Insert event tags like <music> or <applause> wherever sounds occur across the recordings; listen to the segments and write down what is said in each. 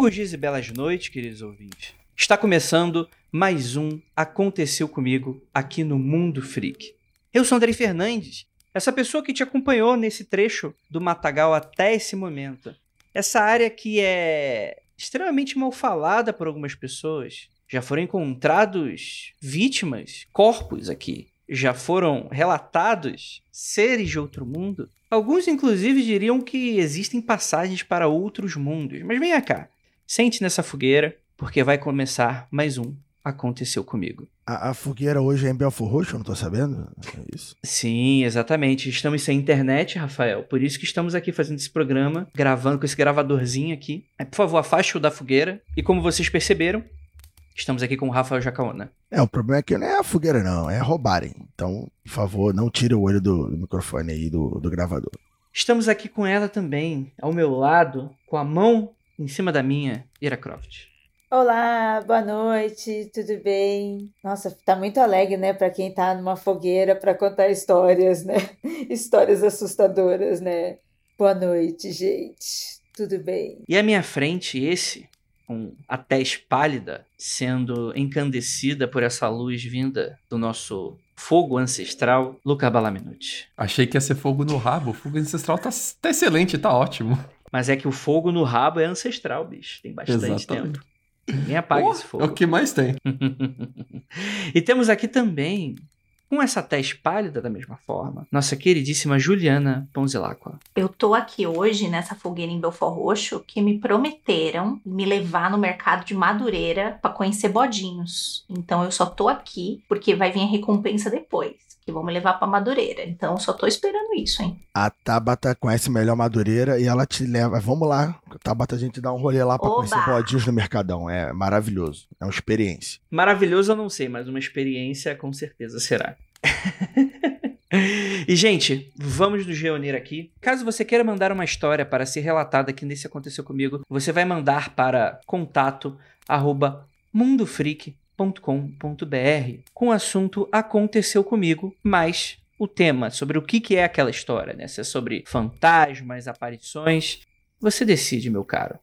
Longos dias e belas noites, queridos ouvintes. Está começando mais um Aconteceu Comigo aqui no Mundo Freak. Eu sou Andrei Fernandes, essa pessoa que te acompanhou nesse trecho do Matagal até esse momento. Essa área que é extremamente mal falada por algumas pessoas. Já foram encontrados vítimas, corpos aqui. Já foram relatados seres de outro mundo. Alguns, inclusive, diriam que existem passagens para outros mundos. Mas venha cá, sente nessa fogueira, porque vai começar mais um Aconteceu Comigo. A, a fogueira hoje é em Belfor Roxo, eu não tô sabendo? É isso? Sim, exatamente. Estamos sem internet, Rafael. Por isso que estamos aqui fazendo esse programa, gravando com esse gravadorzinho aqui. Por favor, afaste-o da fogueira. E como vocês perceberam, Estamos aqui com o Rafael Jacaona. É, o problema é que não é a fogueira, não, é roubarem. Então, por favor, não tire o olho do, do microfone aí do, do gravador. Estamos aqui com ela também, ao meu lado, com a mão em cima da minha, Ira Croft. Olá, boa noite, tudo bem? Nossa, tá muito alegre, né, para quem tá numa fogueira para contar histórias, né? <laughs> Histórias assustadoras, né? Boa noite, gente. Tudo bem? E à minha frente, esse com a tez pálida, sendo encandecida por essa luz vinda do nosso fogo ancestral, Luca Balaminuti. Achei que ia ser fogo no rabo. O fogo ancestral tá, tá excelente, tá ótimo. Mas é que o fogo no rabo é ancestral, bicho. Tem bastante Exatamente. tempo. Ninguém apaga oh, esse fogo. É o que mais tem. <laughs> e temos aqui também com essa tez pálida da mesma forma, nossa queridíssima Juliana Ponzilacqua. Eu tô aqui hoje nessa fogueira em Belfort Roxo que me prometeram me levar no mercado de Madureira para conhecer bodinhos. Então eu só tô aqui porque vai vir a recompensa depois que vão me levar para Madureira. Então só tô esperando isso, hein? A Tabata conhece melhor Madureira e ela te leva. Vamos lá, Tabata, a gente dá um rolê lá para conhecer bodinhos no Mercadão. É maravilhoso. É uma experiência. Maravilhoso eu não sei, mas uma experiência com certeza será. <laughs> e, gente, vamos nos reunir aqui. Caso você queira mandar uma história para ser relatada aqui nesse Aconteceu Comigo, você vai mandar para contato arroba mundofreak.com.br com o assunto Aconteceu Comigo, mais o tema sobre o que, que é aquela história, né? Se é sobre fantasmas, aparições. Você decide, meu caro.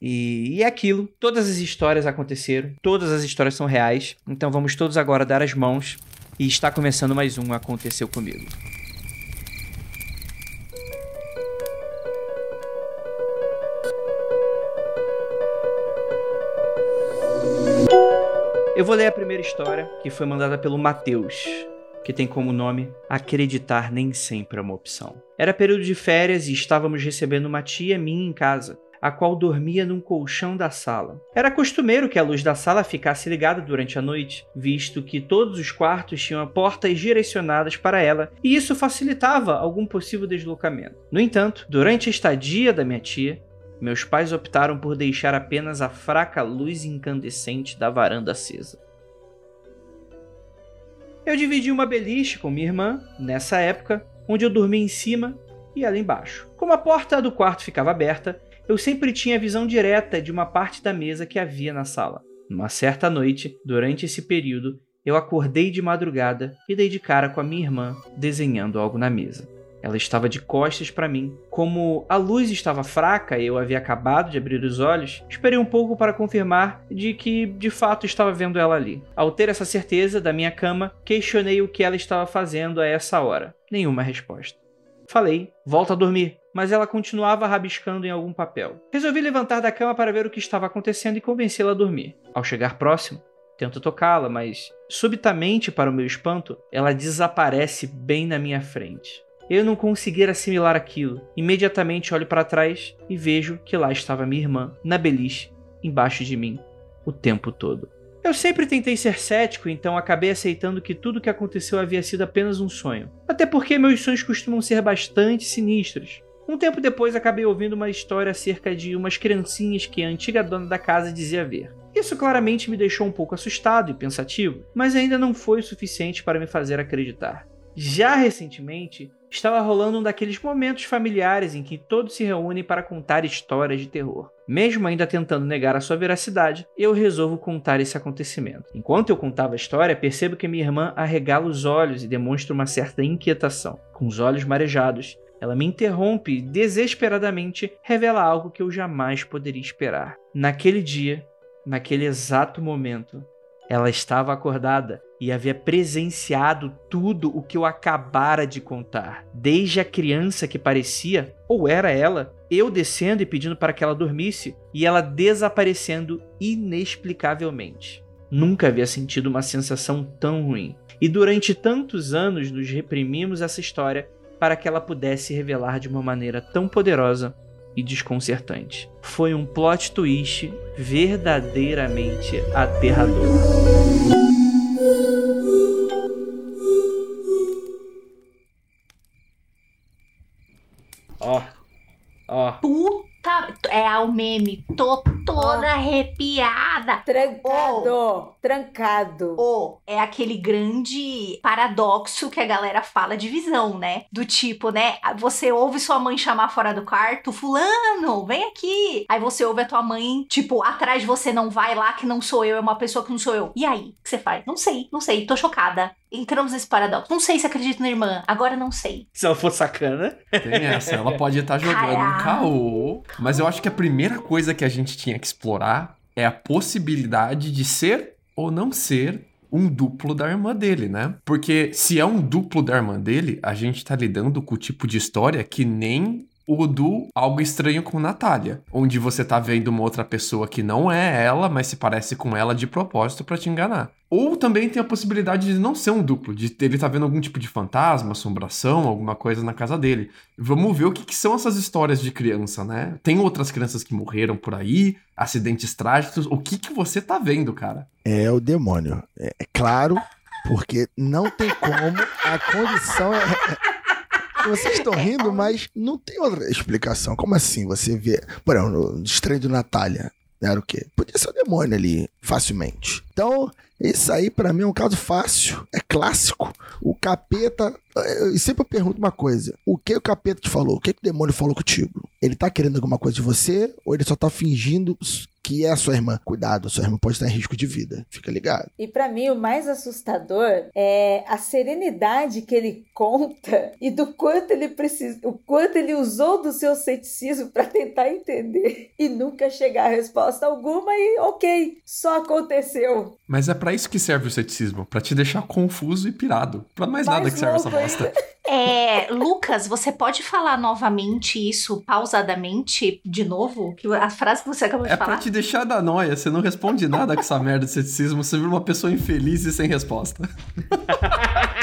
E é aquilo, todas as histórias aconteceram, todas as histórias são reais, então vamos todos agora dar as mãos e está começando mais um Aconteceu Comigo. Eu vou ler a primeira história, que foi mandada pelo Matheus, que tem como nome Acreditar Nem Sempre é uma Opção. Era período de férias e estávamos recebendo uma tia minha em casa a qual dormia num colchão da sala. Era costumeiro que a luz da sala ficasse ligada durante a noite, visto que todos os quartos tinham portas direcionadas para ela, e isso facilitava algum possível deslocamento. No entanto, durante a estadia da minha tia, meus pais optaram por deixar apenas a fraca luz incandescente da varanda acesa. Eu dividi uma beliche com minha irmã, nessa época, onde eu dormia em cima e ela embaixo. Como a porta do quarto ficava aberta, eu sempre tinha visão direta de uma parte da mesa que havia na sala. Numa certa noite, durante esse período, eu acordei de madrugada e dei de cara com a minha irmã desenhando algo na mesa. Ela estava de costas para mim. Como a luz estava fraca e eu havia acabado de abrir os olhos, esperei um pouco para confirmar de que de fato estava vendo ela ali. Ao ter essa certeza da minha cama, questionei o que ela estava fazendo a essa hora. Nenhuma resposta. Falei, volta a dormir mas ela continuava rabiscando em algum papel. Resolvi levantar da cama para ver o que estava acontecendo e convencê-la a dormir. Ao chegar próximo, tento tocá-la, mas subitamente, para o meu espanto, ela desaparece bem na minha frente. Eu não conseguir assimilar aquilo. Imediatamente olho para trás e vejo que lá estava minha irmã, na beliche, embaixo de mim, o tempo todo. Eu sempre tentei ser cético, então acabei aceitando que tudo o que aconteceu havia sido apenas um sonho. Até porque meus sonhos costumam ser bastante sinistros. Um tempo depois acabei ouvindo uma história acerca de umas criancinhas que a antiga dona da casa dizia ver. Isso claramente me deixou um pouco assustado e pensativo, mas ainda não foi o suficiente para me fazer acreditar. Já recentemente, estava rolando um daqueles momentos familiares em que todos se reúnem para contar histórias de terror. Mesmo ainda tentando negar a sua veracidade, eu resolvo contar esse acontecimento. Enquanto eu contava a história, percebo que minha irmã arregala os olhos e demonstra uma certa inquietação. Com os olhos marejados, ela me interrompe e desesperadamente revela algo que eu jamais poderia esperar. Naquele dia, naquele exato momento, ela estava acordada e havia presenciado tudo o que eu acabara de contar. Desde a criança que parecia, ou era ela, eu descendo e pedindo para que ela dormisse, e ela desaparecendo inexplicavelmente. Nunca havia sentido uma sensação tão ruim. E durante tantos anos nos reprimimos essa história para que ela pudesse revelar de uma maneira tão poderosa e desconcertante. Foi um plot twist verdadeiramente aterrador. Ó, ó. Puta, é o meme. Tô toda arrepiada. Trancado, trancado. Ou é aquele grande paradoxo que a galera fala de visão, né? Do tipo, né? Você ouve sua mãe chamar fora do quarto, fulano, vem aqui. Aí você ouve a tua mãe, tipo, atrás de você, não vai lá que não sou eu, é uma pessoa que não sou eu. E aí, o que você faz? Não sei, não sei, tô chocada. Entramos nesse paradoxo. Não sei se acredito na irmã, agora não sei. Se ela for sacana. Tem essa, ela pode estar jogando um caô. Mas eu acho que a primeira coisa que a gente tinha que explorar é a possibilidade de ser ou não ser um duplo da irmã dele, né? Porque se é um duplo da irmã dele, a gente tá lidando com o tipo de história que nem o do Algo Estranho com Natália, onde você tá vendo uma outra pessoa que não é ela, mas se parece com ela de propósito para te enganar. Ou também tem a possibilidade de não ser um duplo, de ele tá vendo algum tipo de fantasma, assombração, alguma coisa na casa dele. Vamos ver o que, que são essas histórias de criança, né? Tem outras crianças que morreram por aí, acidentes trágicos. O que que você tá vendo, cara? É o demônio. É, é claro, porque não tem como, a condição é. Vocês estão rindo, mas não tem outra explicação. Como assim você vê. Por exemplo, no estranho de Natália. Era o quê? Podia ser o demônio ali, facilmente. Então, isso aí para mim é um caso fácil, é clássico. O capeta. Eu sempre pergunto uma coisa: o que o capeta te falou? O que, que o demônio falou contigo? Ele tá querendo alguma coisa de você ou ele só tá fingindo que é a sua irmã? Cuidado, a sua irmã pode estar em risco de vida. Fica ligado. E para mim o mais assustador é a serenidade que ele conta e do quanto ele precisa, o quanto ele usou do seu ceticismo para tentar entender e nunca chegar a resposta alguma e OK, só aconteceu. Mas é para isso que serve o ceticismo, para te deixar confuso e pirado. Para mais, mais nada que serve essa bosta. <laughs> É, Lucas, você pode falar novamente isso pausadamente de novo? Que a frase que você acabou de é falar? É pra te deixar da noia. Você não responde nada com essa merda de ceticismo. Você vira uma pessoa infeliz e sem resposta. <laughs>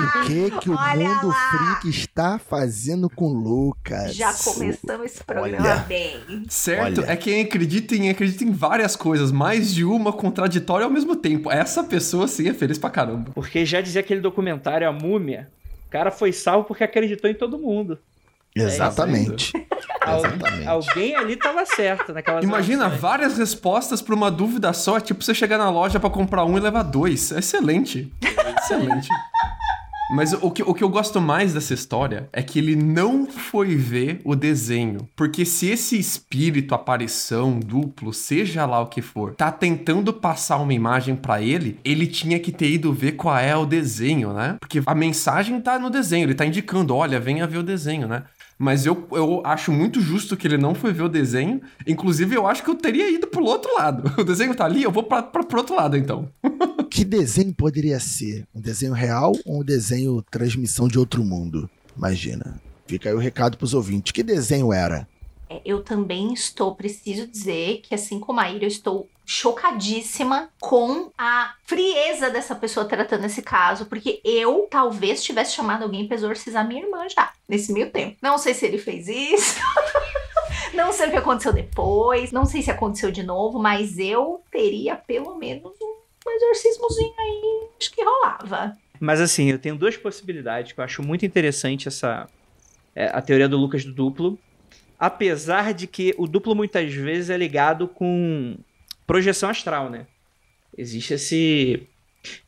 O que que o Olha mundo lá. freak está fazendo com o Lucas? Já começamos esse programa Olha. bem. Certo, Olha. é quem acredita em, acredita em várias coisas, mais de uma contraditória ao mesmo tempo. Essa pessoa sim é feliz pra caramba. Porque já dizia aquele documentário A Múmia, o cara foi salvo porque acreditou em todo mundo. Exatamente. É Exatamente. Alguém ali tava certo naquela Imagina várias respostas para uma dúvida só, é tipo você chegar na loja para comprar um e levar dois. Excelente. <laughs> Excelente. Mas o que, o que eu gosto mais dessa história é que ele não foi ver o desenho. Porque se esse espírito, aparição, duplo, seja lá o que for, tá tentando passar uma imagem para ele, ele tinha que ter ido ver qual é o desenho, né? Porque a mensagem tá no desenho, ele tá indicando, olha, venha ver o desenho, né? Mas eu, eu acho muito justo que ele não foi ver o desenho. Inclusive, eu acho que eu teria ido pro outro lado. <laughs> O desenho tá ali, eu vou pra, pra, pro outro lado, então. <laughs> que desenho poderia ser? Um desenho real ou um desenho transmissão de outro mundo? Imagina. Fica aí o recado pros ouvintes. Que desenho era? É, eu também estou, preciso dizer que assim como a Ira, eu estou chocadíssima com a frieza dessa pessoa tratando esse caso, porque eu talvez tivesse chamado alguém para exorcizar minha irmã já, nesse meio tempo. Não sei se ele fez isso. <laughs> não sei o que aconteceu depois, não sei se aconteceu de novo, mas eu teria pelo menos um exorcismozinho aí, acho que rolava. Mas assim, eu tenho duas possibilidades que eu acho muito interessante essa é, a teoria do Lucas do duplo apesar de que o duplo muitas vezes é ligado com projeção astral, né? Existe esse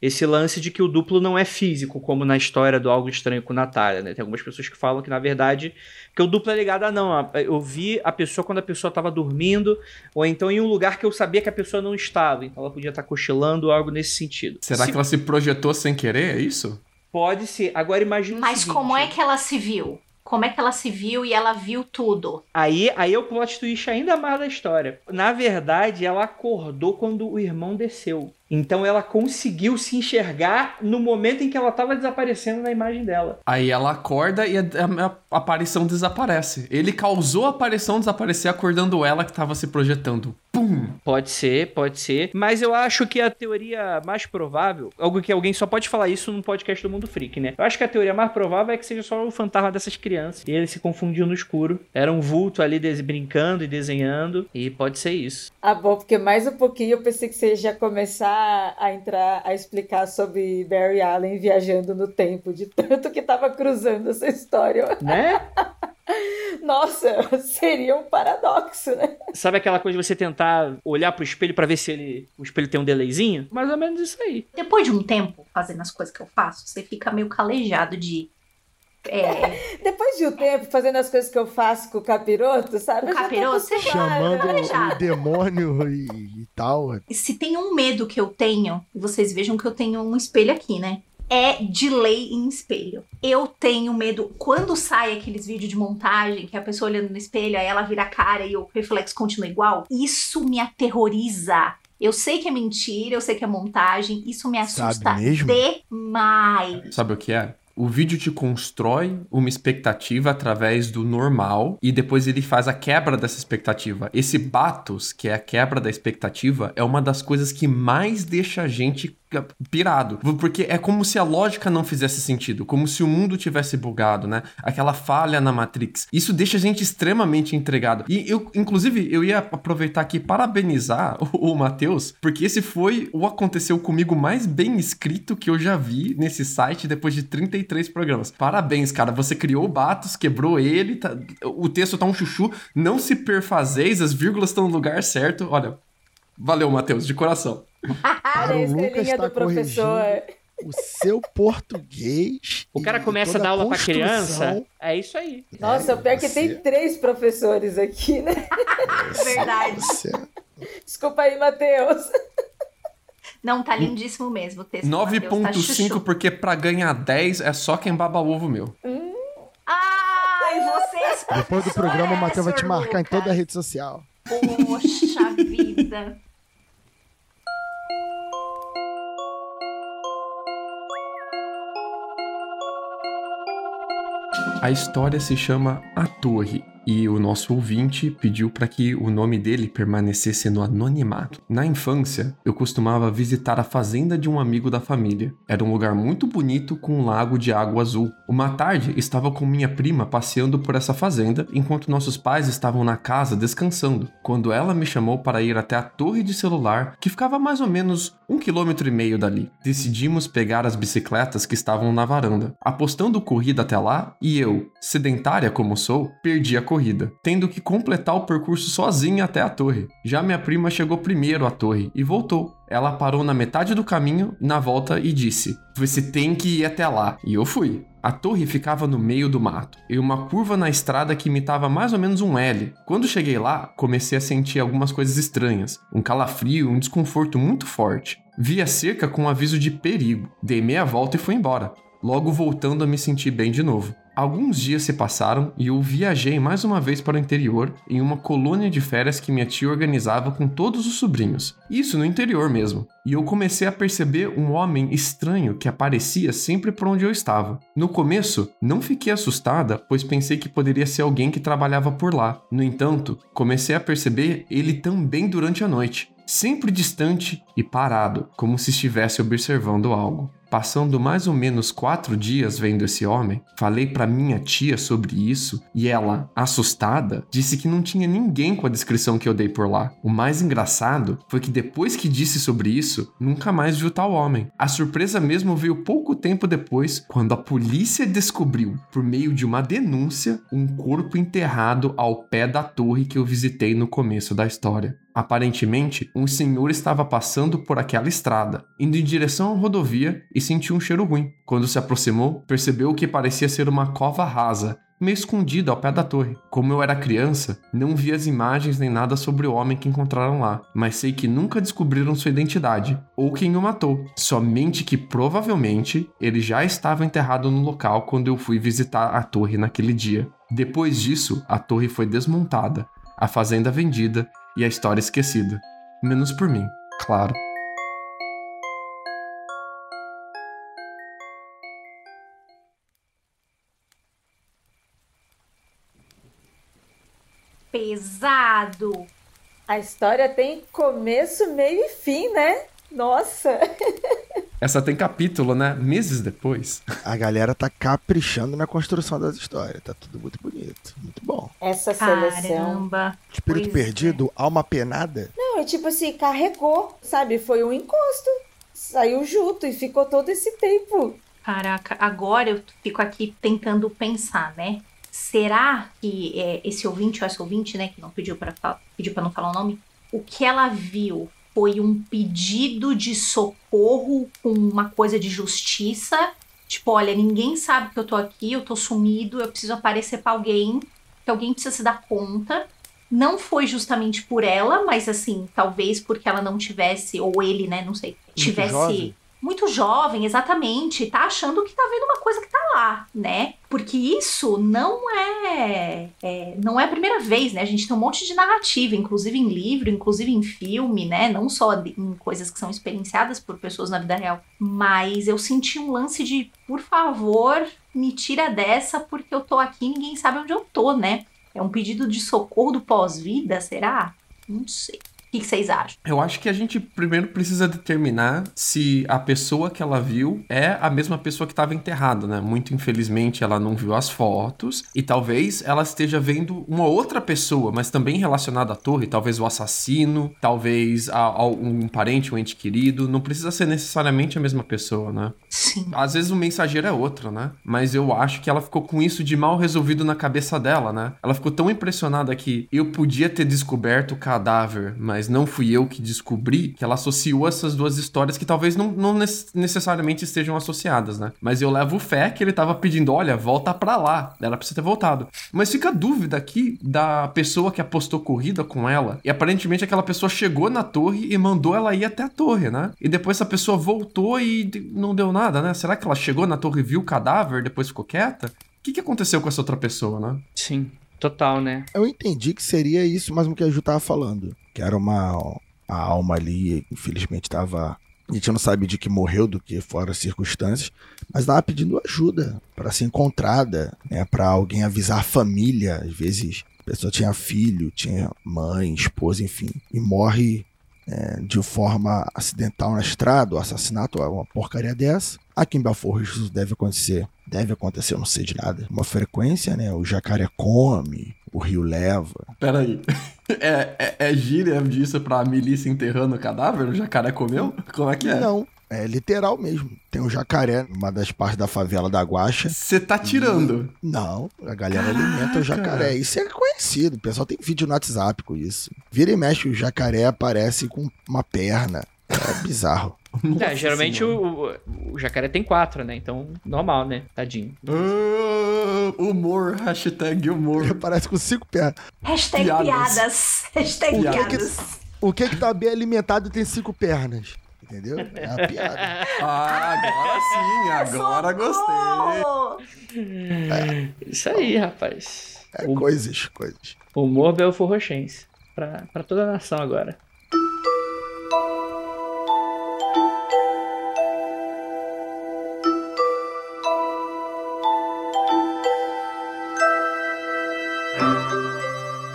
esse lance de que o duplo não é físico, como na história do Algo Estranho com Natália, né? Tem algumas pessoas que falam que, na verdade, que o duplo é ligado a não. Eu vi a pessoa quando a pessoa estava dormindo, ou então em um lugar que eu sabia que a pessoa não estava. Então ela podia estar cochilando ou algo nesse sentido. Será Se... que ela se projetou sem querer? É isso? Pode ser. Agora imagina o Mas seguinte, como é que ela se viu? Como é que ela se viu e ela viu tudo? Aí, aí é o plot twist ainda mais da história. Na verdade, ela acordou quando o irmão desceu. Então ela conseguiu se enxergar no momento em que ela estava desaparecendo na imagem dela. Aí ela acorda e a, a- a aparição desaparece. Ele causou a aparição desaparecer acordando ela que tava se projetando. Pum! Pode ser, pode ser. Mas eu acho que a teoria mais provável, algo que alguém só pode falar isso num podcast do Mundo Freak, né? Eu acho que a teoria mais provável é que seja só o fantasma dessas crianças. E ele se confundiu no escuro. Era um vulto ali brincando e desenhando. E pode ser isso. Ah, bom, porque mais um pouquinho eu pensei que você já ia começar a entrar a explicar sobre Barry Allen viajando no tempo, de tanto que tava cruzando essa história. Né? <laughs> Nossa, <laughs> seria um paradoxo, né? Sabe aquela coisa de você tentar olhar pro espelho pra ver se ele, o espelho tem um delayzinho? Mais ou menos isso aí. Depois de um tempo fazendo as coisas que eu faço, você fica meio calejado de. É, <laughs> Depois de um tempo fazendo as coisas que eu faço com o capiroto, sabe? O capiroto, você. Chamando calejado. o demônio e, e tal. se tem um medo que eu tenho, e vocês vejam que eu tenho um espelho aqui, né? É delay em espelho. Eu tenho medo. Quando sai aqueles vídeos de montagem, que a pessoa olhando no espelho, aí ela vira a cara e o reflexo continua igual, isso me aterroriza. Eu sei que é mentira, eu sei que é montagem, isso me assusta Sabe mesmo? demais. Sabe o que é? O vídeo te constrói uma expectativa através do normal e depois ele faz a quebra dessa expectativa. Esse batos, que é a quebra da expectativa, é uma das coisas que mais deixa a gente pirado. Porque é como se a lógica não fizesse sentido, como se o mundo tivesse bugado, né? Aquela falha na Matrix. Isso deixa a gente extremamente entregado. E eu, inclusive, eu ia aproveitar aqui parabenizar <laughs> o, o Matheus, porque esse foi o aconteceu comigo mais bem escrito que eu já vi nesse site depois de 33 programas. Parabéns, cara. Você criou o Batos, quebrou ele, tá- o texto tá um chuchu. Não se perfazeis, as vírgulas estão no lugar certo. Olha, valeu, Matheus, de coração. <laughs> Olha Cara, a o Lucas estrelinha tá do professor. O seu português. O cara e começa a dar aula pra construção- criança. É isso aí. Nossa, É, pior que você- tem três professores aqui, né? <laughs> Verdade. Você- Desculpa aí, Matheus. Não, tá lindíssimo mesmo o texto. do Matheus, tá 9.5, chuchu. porque pra ganhar 10 é só quem baba ovo, meu. Ai, vocês. Depois do programa, o Matheus vai te marcar em toda a Lucas. rede social. Poxa vida. A história se chama A Torre e o nosso ouvinte pediu para que o nome dele permanecesse no anonimato. Na infância, eu costumava visitar a fazenda de um amigo da família. Era um lugar muito bonito com um lago de água azul. Uma tarde, estava com minha prima passeando por essa fazenda enquanto nossos pais estavam na casa descansando, quando ela me chamou para ir até a torre de celular, que ficava mais ou menos um quilômetro e meio dali. Decidimos pegar as bicicletas que estavam na varanda, apostando corrida até lá e eu, sedentária como sou, perdi a corrida, tendo que completar o percurso sozinha até a torre. Já minha prima chegou primeiro à torre e voltou. Ela parou na metade do caminho, na volta, e disse: Você tem que ir até lá. E eu fui. A torre ficava no meio do mato, e uma curva na estrada que imitava mais ou menos um L. Quando cheguei lá, comecei a sentir algumas coisas estranhas, um calafrio, um desconforto muito forte. Vi a cerca com um aviso de perigo. Dei meia volta e fui embora, logo voltando a me sentir bem de novo. Alguns dias se passaram e eu viajei mais uma vez para o interior em uma colônia de férias que minha tia organizava com todos os sobrinhos. Isso no interior mesmo. E eu comecei a perceber um homem estranho que aparecia sempre por onde eu estava. No começo, não fiquei assustada, pois pensei que poderia ser alguém que trabalhava por lá. No entanto, comecei a perceber ele também durante a noite, sempre distante e parado, como se estivesse observando algo. Passando mais ou menos quatro dias vendo esse homem, falei para minha tia sobre isso e ela, assustada, disse que não tinha ninguém com a descrição que eu dei por lá. O mais engraçado foi que depois que disse sobre isso, nunca mais viu tal homem. A surpresa mesmo veio pouco tempo depois, quando a polícia descobriu, por meio de uma denúncia, um corpo enterrado ao pé da torre que eu visitei no começo da história. Aparentemente, um senhor estava passando por aquela estrada, indo em direção à rodovia e sentiu um cheiro ruim. Quando se aproximou, percebeu que parecia ser uma cova rasa, meio escondida ao pé da torre. Como eu era criança, não vi as imagens nem nada sobre o homem que encontraram lá, mas sei que nunca descobriram sua identidade ou quem o matou. Somente que provavelmente ele já estava enterrado no local quando eu fui visitar a torre naquele dia. Depois disso, a torre foi desmontada, a fazenda vendida e a história esquecida. Menos por mim, claro. Pesado. A história tem começo, meio e fim, né? Nossa! <laughs> Essa tem capítulo, né? Meses depois. A galera tá caprichando na construção das histórias. Tá tudo muito bonito. Muito bom. Essa seleção. Caramba. Espírito Pois é. perdido, alma penada. Não, é tipo assim, carregou, sabe? Foi um encosto. Saiu junto e ficou todo esse tempo. Caraca, agora eu fico aqui tentando pensar, né? Será que é, esse ouvinte ou essa ouvinte, né, que não pediu para pediu para não falar o nome, o que ela viu foi um pedido de socorro com uma coisa de justiça? Tipo, olha, ninguém sabe que eu tô aqui, eu tô sumido, eu preciso aparecer pra alguém, que alguém precisa se dar conta. Não foi justamente por ela, mas assim, talvez porque ela não tivesse, ou ele, né, não sei, tivesse. Muito jovem, exatamente, tá achando que tá vendo uma coisa que tá lá, né? Porque isso não é, é- não é a primeira vez, né? A gente tem um monte de narrativa, inclusive em livro, inclusive em filme, né? Não só em coisas que são experienciadas por pessoas na vida real. Mas eu senti um lance de, por favor, me tira dessa, porque eu tô aqui e ninguém sabe onde eu tô, né? É um pedido de socorro do pós-vida, será? Não sei. O que vocês acham? Eu acho que a gente primeiro precisa determinar se a pessoa que ela viu é a mesma pessoa que estava enterrada, né? Muito infelizmente ela não viu as fotos e talvez ela esteja vendo uma outra pessoa, mas também relacionada à torre, talvez o assassino, talvez a, a um parente, um ente querido. Não precisa ser necessariamente a mesma pessoa, né? Sim. Às vezes o mensageiro é outro, né? Mas eu acho que ela ficou com isso de mal resolvido na cabeça dela, né? Ela ficou tão impressionada que eu podia ter descoberto o cadáver, mas não fui eu que descobri, que ela associou essas duas histórias que talvez não, não nec- necessariamente estejam associadas, né? Mas eu levo fé que ele tava pedindo, olha, volta pra lá. Ela precisa ter voltado. Mas fica a dúvida aqui da pessoa que apostou corrida com ela. E aparentemente aquela pessoa chegou na torre e mandou ela ir até a torre, né? E depois essa pessoa voltou e não deu nada, né? Será que ela chegou na torre viu o cadáver depois ficou quieta? O que, que aconteceu com essa outra pessoa, né? Sim, total, né? Eu entendi que seria isso mesmo que a Ju tava falando. Que era uma a alma ali, infelizmente tava. A gente não sabe de que morreu, do que fora as circunstâncias, mas tava pedindo ajuda para ser encontrada, né? Para alguém avisar a família. Às vezes a pessoa tinha filho, tinha mãe, esposa, enfim, e morre é, de forma acidental na estrada, o assassinato, uma porcaria dessa. Aqui em Belfort isso deve acontecer. Deve acontecer, eu não sei de nada. Uma frequência, né? O jacaré come, o rio leva. Peraí. <laughs> É, é, é gíria disso pra milícia enterrando o cadáver? O jacaré comeu? Como é que é? Não, é literal mesmo. Tem um jacaré numa das partes da favela da Guaxa. Você tá tirando. Não, a galera alimenta o jacaré. Isso é conhecido. O pessoal tem vídeo no WhatsApp com isso. Vira e mexe, o jacaré aparece com uma perna. É bizarro. É, Nossa geralmente o, o jacaré tem quatro, né? Então, normal, né? Tadinho. Ah, humor, hashtag humor. <laughs> Ele aparece com cinco pernas. Hashtag Piadas. piadas. Hashtag O que que- piadas. O que que tá bem alimentado e tem cinco pernas? Entendeu? É a piada. <laughs> Ah, agora sim, agora gostei. Socorro! Isso aí, rapaz. É O- coisas, coisas. Humor belforrochense. Pra, pra toda a nação agora.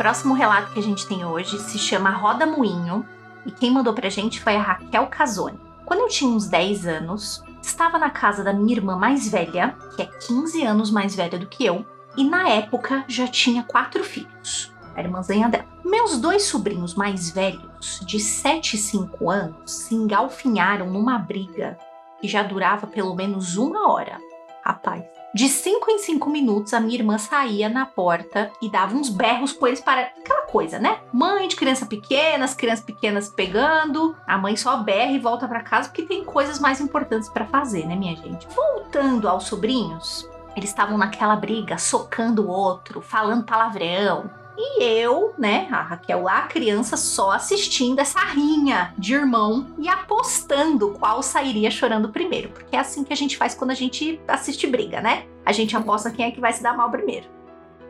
Próximo relato que a gente tem hoje se chama Roda Moinho e quem mandou pra gente foi a Raquel Casoni. Quando eu tinha uns 10 anos, estava na casa da minha irmã mais velha, que é 15 anos mais velha do que eu, e na época já tinha quatro filhos, a irmãzinha dela. Meus dois sobrinhos mais velhos, de 7 e 5 anos, se engalfinharam numa briga que já durava pelo menos uma hora. Rapaz, De 5 em 5 minutos, a minha irmã saía na porta e dava uns berros com eles para aquela coisa, né? Mãe de criança pequena, as crianças pequenas pegando, a mãe só berra e volta para casa porque tem coisas mais importantes para fazer, né, minha gente? Voltando aos sobrinhos, eles estavam naquela briga, socando o outro, falando palavrão, e eu, né, a Raquel lá, criança, só assistindo essa rinha de irmão e apostando qual sairia chorando primeiro. Porque é assim que a gente faz quando a gente assiste briga, né? A gente aposta quem é que vai se dar mal primeiro.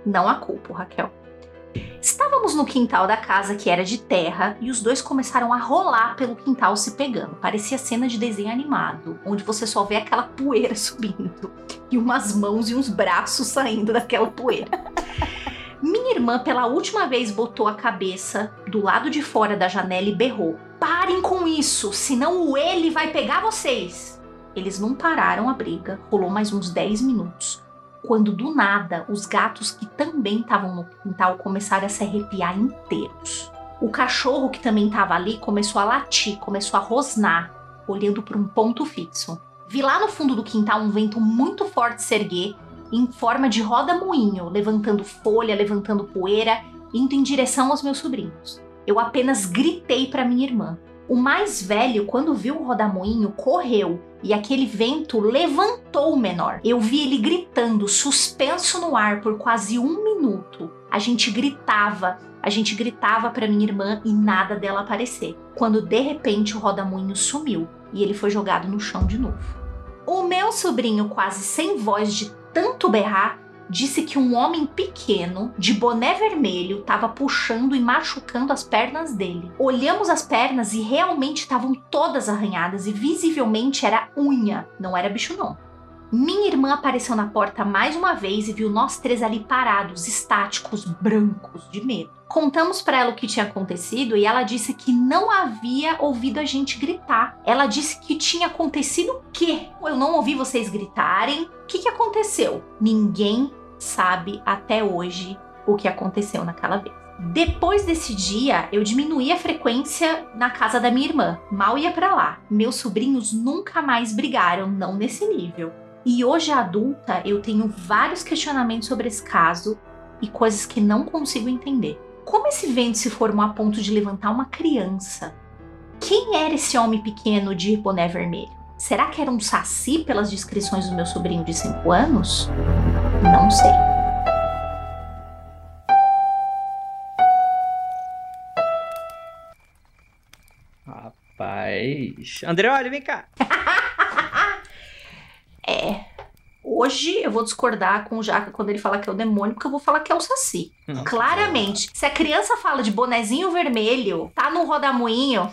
Não a culpa, Raquel. Estávamos no quintal da casa que era de terra e os dois começaram a rolar pelo quintal se pegando. Parecia cena de desenho animado, onde você só vê aquela poeira <laughs> subindo e umas mãos e uns braços saindo daquela poeira. Minha irmã, pela última vez, botou a cabeça do lado de fora da janela e berrou: Parem com isso, senão o ele vai pegar vocês. Eles não pararam a briga, rolou mais uns 10 minutos. Quando do nada, os gatos que também estavam no quintal começaram a se arrepiar inteiros. O cachorro que também estava ali começou a latir, começou a rosnar, olhando para um ponto fixo. Vi lá no fundo do quintal um vento muito forte se erguer em forma de roda-moinho, levantando folha, levantando poeira, indo em direção aos meus sobrinhos. Eu apenas gritei para minha irmã. O mais velho, quando viu o rodamoinho, correu e aquele vento levantou o menor. Eu vi ele gritando, suspenso no ar por quase um minuto. A gente gritava, a gente gritava para minha irmã e nada dela aparecer. Quando de repente o rodamoinho sumiu e ele foi jogado no chão de novo. O meu sobrinho, quase sem voz de tanto berrar, disse que um homem pequeno, de boné vermelho, estava puxando e machucando as pernas dele. Olhamos as pernas e realmente estavam todas arranhadas e visivelmente era unha, não era bicho não. Minha irmã apareceu na porta mais uma vez e viu nós três ali parados, estáticos, brancos, de medo. Contamos para ela o que tinha acontecido e ela disse que não havia ouvido a gente gritar. Ela disse que tinha acontecido o quê? Eu não ouvi vocês gritarem. O que, que aconteceu? Ninguém sabe até hoje o que aconteceu naquela vez. Depois desse dia, eu diminuí a frequência na casa da minha irmã. Mal ia para lá. Meus sobrinhos nunca mais brigaram, não nesse nível. E hoje adulta, eu tenho vários questionamentos sobre esse caso e coisas que não consigo entender. Como esse vento se formou a ponto de levantar uma criança? Quem era esse homem pequeno de boné vermelho? Será que era um saci pelas descrições do meu sobrinho de 5 anos? Não sei. Rapaz. André, olha, vem cá. <laughs> É. Hoje eu vou discordar com o Jaca quando ele fala que é o demônio, porque eu vou falar que é o Saci. Não. Claramente. Se a criança fala de bonezinho vermelho, tá num rodamuinho,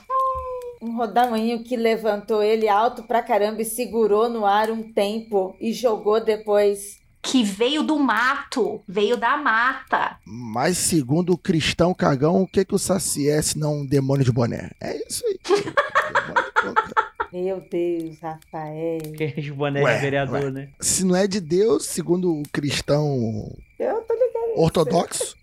Um rodamuinho que levantou ele alto pra caramba e segurou no ar um tempo e jogou depois. que veio do mato, veio da mata. Mas segundo o cristão cagão, o que que o Saci é se não um demônio de boné? É isso aí. <laughs> Demônio de boné. Meu Deus, Rafael. Bonés Ué, de vereador, ué. né? Se não é de Deus, segundo o cristão Eu tô ligado. ortodoxo,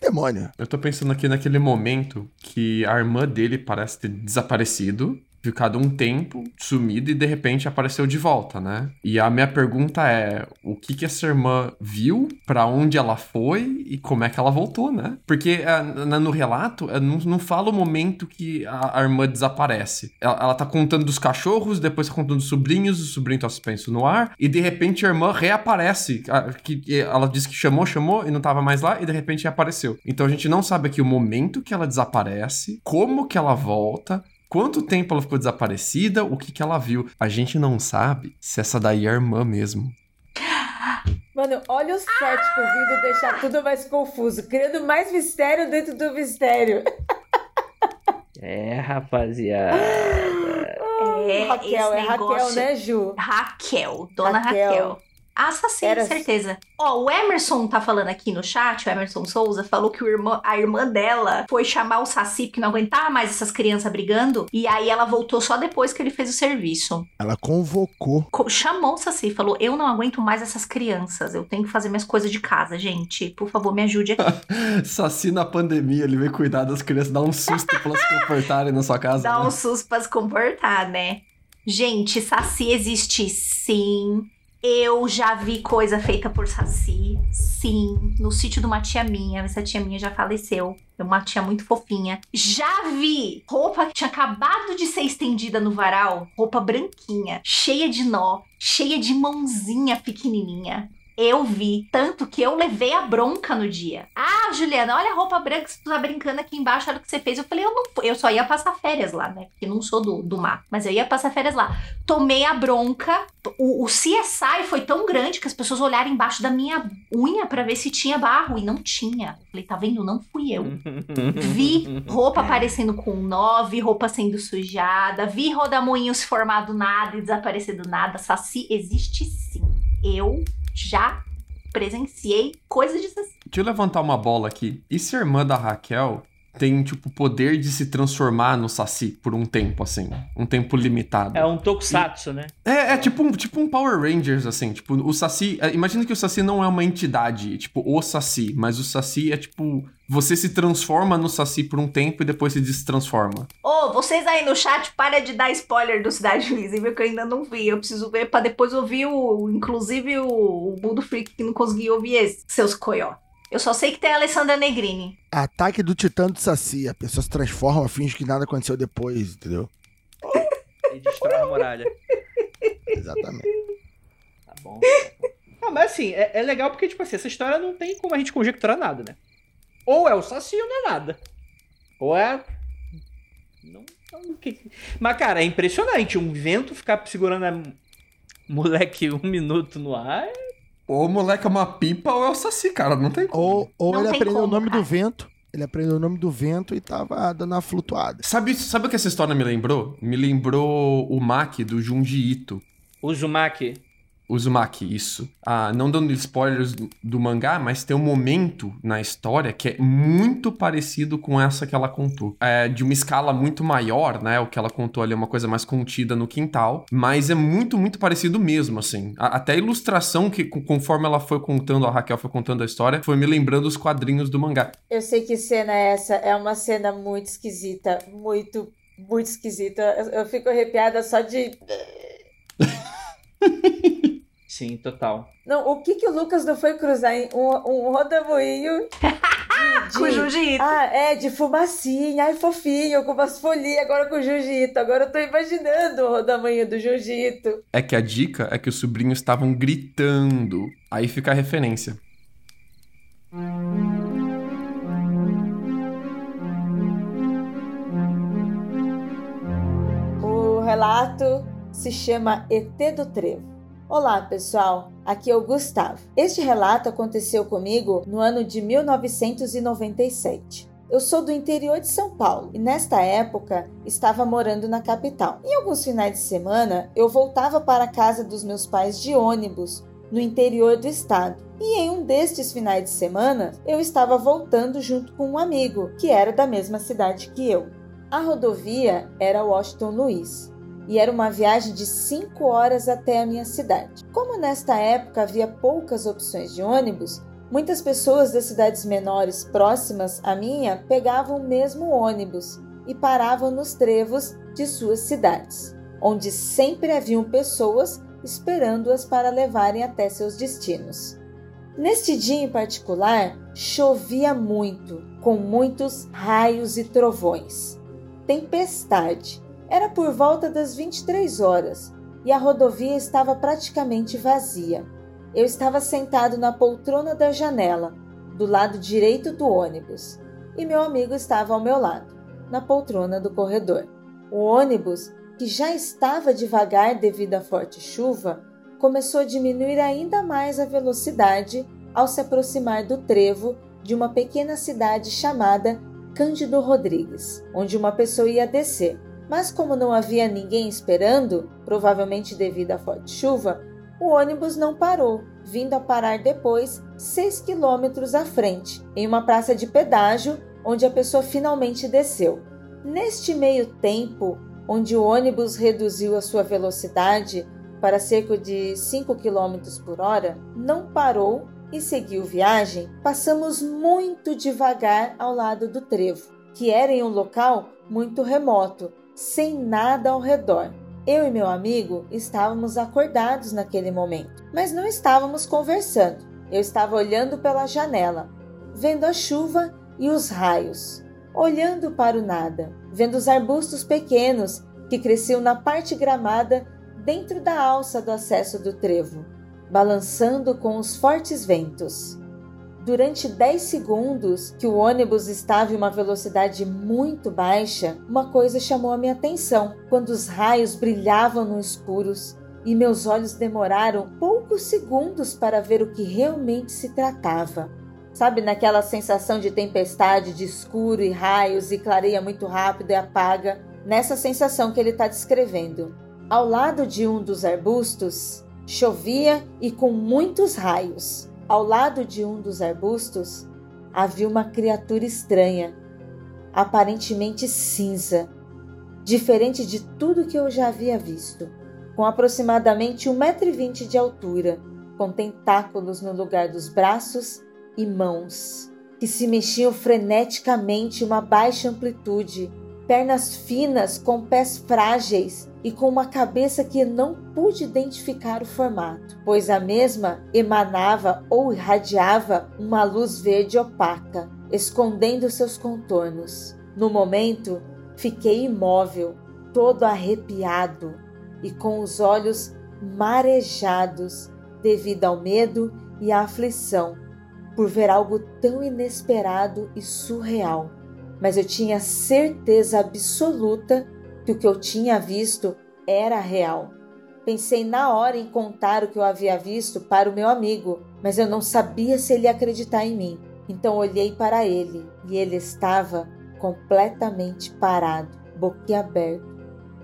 é demônio. Eu tô pensando aqui naquele momento que a irmã dele parece ter desaparecido, ficado um tempo sumido e de repente apareceu de volta, né? E a minha pergunta é: o que que essa irmã viu, Pra onde ela foi e como é que ela voltou, né? Porque é, no relato é, não, não fala o momento que a, a irmã desaparece. Ela, ela tá contando dos cachorros, depois tá contando dos sobrinhos, o sobrinho tá suspenso no ar e de repente a irmã reaparece. A- que, ela disse que chamou, chamou e não tava mais lá e de repente reapareceu. Então a gente não sabe aqui o momento que ela desaparece, como que ela volta, Quanto tempo ela ficou desaparecida? O que, que ela viu? A gente não sabe se essa daí é a irmã mesmo. Mano, olha os céticos vindo deixar tudo mais confuso, criando mais mistério dentro do mistério. É, rapaziada. <laughs> É, Raquel, é Raquel, negócio- né, Ju? Raquel, dona Raquel. Raquel. Assassino, Era- certeza. Ó, o Emerson tá falando aqui no chat, o Emerson Souza, falou que o irmã, a irmã dela foi chamar o Saci porque não aguentava mais essas crianças brigando. E aí ela voltou só depois que ele fez o serviço. Ela convocou. Co- Chamou o Saci, falou: Eu não aguento mais essas crianças. Eu tenho que fazer minhas coisas de casa, gente. Por favor, me ajude aqui. <laughs> Saci na pandemia, ele veio cuidar das crianças, dar um susto pra elas se comportarem na sua casa. Dá né? um susto pra se comportar, né? Gente, Saci existe sim. Eu já vi coisa feita por Saci, sim, no sítio de uma tia minha. Essa tia minha já faleceu. É uma tia muito fofinha. Já vi roupa que tinha acabado de ser estendida no varal, roupa branquinha, cheia de nó, cheia de mãozinha pequenininha. Eu vi, tanto que eu levei a bronca no dia. Ah, Juliana, olha a roupa branca que você tá brincando aqui embaixo, olha o que você fez. Eu falei, eu não eu só ia passar férias lá, né? Porque não sou do, do mar. Mas eu ia passar férias lá. Tomei a bronca. O, o CSI foi tão grande que as pessoas olharam embaixo da minha unha para ver se tinha barro. E não tinha. Eu falei, tá vendo? Não fui eu. Vi roupa <laughs> aparecendo com nó, vi roupa sendo sujada, vi rodamoinhos formado nada e desaparecer do nada. Saci existe sim. Eu já presenciei coisas Saci. Deixa eu levantar uma bola aqui. E se a irmã da Raquel tem, tipo, o poder de se transformar no Saci por um tempo, assim. Um tempo limitado. É um tokusatsu, né? É, é tipo, um, tipo um Power Rangers, assim. Tipo, o Saci. é, Imagina que o Saci não é uma entidade, tipo, o Saci. Mas o Saci é tipo. Você se transforma no Saci por um tempo e depois se destransforma. Ô, vocês aí no chat, para de dar spoiler do Cidade Invisível que eu ainda não vi. Eu preciso ver pra depois ouvir o. Inclusive o, o Budo Freak que não conseguiu ouvir esse. Seus coió. Eu só sei que tem a Alessandra Negrini. Ataque do Titã do Saci. A pessoa se transforma, finge que nada aconteceu depois, entendeu? E destrói a muralha. <laughs> Exatamente. Tá bom. tá bom. Ah, mas assim, é, é legal porque, tipo assim, essa história não tem como a gente conjecturar nada, né? Ou é o Saci ou não é nada. Ou é. Não, não, que- Mas, cara, é impressionante. Um vento ficar segurando a moleque um minuto no ar. é- Ou o moleque é uma pipa ou é o Saci, cara. Não tem como. Ou, ou Não ele aprendeu o como, nome cara. do vento. Ele aprendeu o nome do vento e tava dando uma flutuada. Sabe, sabe o que essa história me lembrou? Me lembrou o Maki do Junji Ito. Uzumaki. Uzumaki, isso. Ah, não dando spoilers do, mangá, mas tem um momento na história que é muito parecido com essa que ela contou. É de uma escala muito maior, né? O que ela contou ali é uma coisa mais contida no quintal, mas é muito, muito parecido mesmo, assim. A- até a ilustração que, co- conforme ela foi contando, a Raquel foi contando a história, foi me lembrando os quadrinhos do mangá. Eu sei que cena é essa. É uma cena muito esquisita. Muito, muito esquisita. Eu, eu fico arrepiada só de. <laughs> <laughs> Sim, total. Não, o que que o Lucas não foi cruzar em um, um rodamoinho de, <laughs> Com Jiu-Jitsu. Ah, é, de fumacinha, ai fofinho, com umas folhinhas, agora com jiu-jitsu. Agora eu tô imaginando o rodamoinho do jiu-jitsu. É que a dica é que os sobrinhos estavam gritando. Aí fica a referência. O relato se chama ET do Trevo. Olá, pessoal. Aqui é o Gustavo. Este relato aconteceu comigo no ano de 1997. Eu sou do interior de São Paulo e nesta época estava morando na capital. Em alguns finais de semana, eu voltava para a casa dos meus pais de ônibus no interior do estado. E em um destes finais de semana, eu estava voltando junto com um amigo que era da mesma cidade que eu. A rodovia era Washington Luiz e era uma viagem de 5 horas até a minha cidade. Como nesta época havia poucas opções de ônibus, muitas pessoas das cidades menores próximas à minha pegavam o mesmo ônibus e paravam nos trevos de suas cidades, onde sempre haviam pessoas esperando-as para levarem até seus destinos. Neste dia em particular, chovia muito, com muitos raios e trovões. Tempestade. Era por volta das 23 horas e a rodovia estava praticamente vazia. Eu estava sentado na poltrona da janela, do lado direito do ônibus, e meu amigo estava ao meu lado, na poltrona do corredor. O ônibus, que já estava devagar devido à forte chuva, começou a diminuir ainda mais a velocidade ao se aproximar do trevo de uma pequena cidade chamada Cândido Rodrigues, onde uma pessoa ia descer. Mas como não havia ninguém esperando, provavelmente devido à forte chuva, o ônibus não parou, vindo a parar depois 6 quilômetros à frente, em uma praça de pedágio, onde a pessoa finalmente desceu. Neste meio tempo, onde o ônibus reduziu a sua velocidade para cerca de 5 km por hora, não parou e seguiu viagem, passamos muito devagar ao lado do trevo, que era em um local muito remoto, sem nada ao redor. Eu e meu amigo estávamos acordados naquele momento, mas não estávamos conversando. Eu estava olhando pela janela, vendo a chuva e os raios, olhando para o nada, vendo os arbustos pequenos que cresciam na parte gramada dentro da alça do acesso do trevo, balançando com os fortes ventos. Durante 10 segundos que o ônibus estava em uma velocidade muito baixa, uma coisa chamou a minha atenção quando os raios brilhavam no escuros e meus olhos demoraram poucos segundos para ver o que realmente se tratava. Sabe naquela sensação de tempestade, de escuro e raios e clareia muito rápido e apaga? Nessa sensação que ele está descrevendo. Ao lado de um dos arbustos, chovia e com muitos raios. Ao lado de um dos arbustos havia uma criatura estranha, aparentemente cinza, diferente de tudo que eu já havia visto, com aproximadamente 1,20m de altura, com tentáculos no lugar dos braços e mãos, que se mexiam freneticamente uma baixa amplitude, pernas finas com pés frágeis e com uma cabeça que não pude identificar o formato, pois a mesma emanava ou irradiava uma luz verde opaca, escondendo seus contornos. No momento, fiquei imóvel, todo arrepiado e com os olhos marejados devido ao medo e à aflição por ver algo tão inesperado e surreal. Mas eu tinha certeza absoluta que o que eu tinha visto era real. Pensei na hora em contar o que eu havia visto para o meu amigo, mas eu não sabia se ele ia acreditar em mim. Então olhei para ele e ele estava completamente parado, boquiaberto,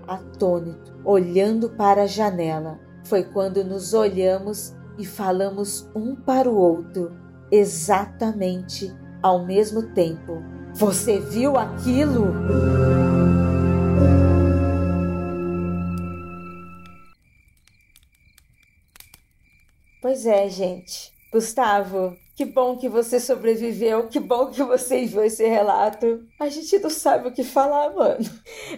atônito, olhando para a janela. Foi quando nos olhamos e falamos um para o outro, exatamente ao mesmo tempo. Você viu aquilo? Pois é, gente. Gustavo, que bom que você sobreviveu, que bom que você enviou esse relato. A gente não sabe o que falar, mano.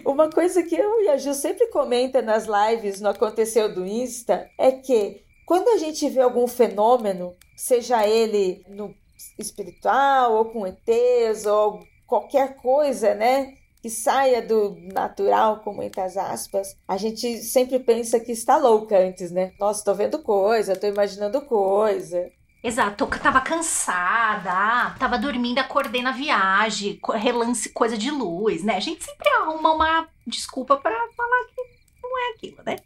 Uma coisa que eu e a sempre comenta nas lives no Aconteceu do Insta é que quando a gente vê algum fenômeno, seja ele no espiritual ou com ETs ou qualquer coisa, né? Que saia do natural, com muitas aspas, a gente sempre pensa que está louca antes, né? Nossa, tô vendo coisa, tô imaginando coisa. Exato, eu tava cansada, tava dormindo, acordei na viagem, relance coisa de luz, né? A gente sempre arruma uma desculpa para falar que não é aquilo, né?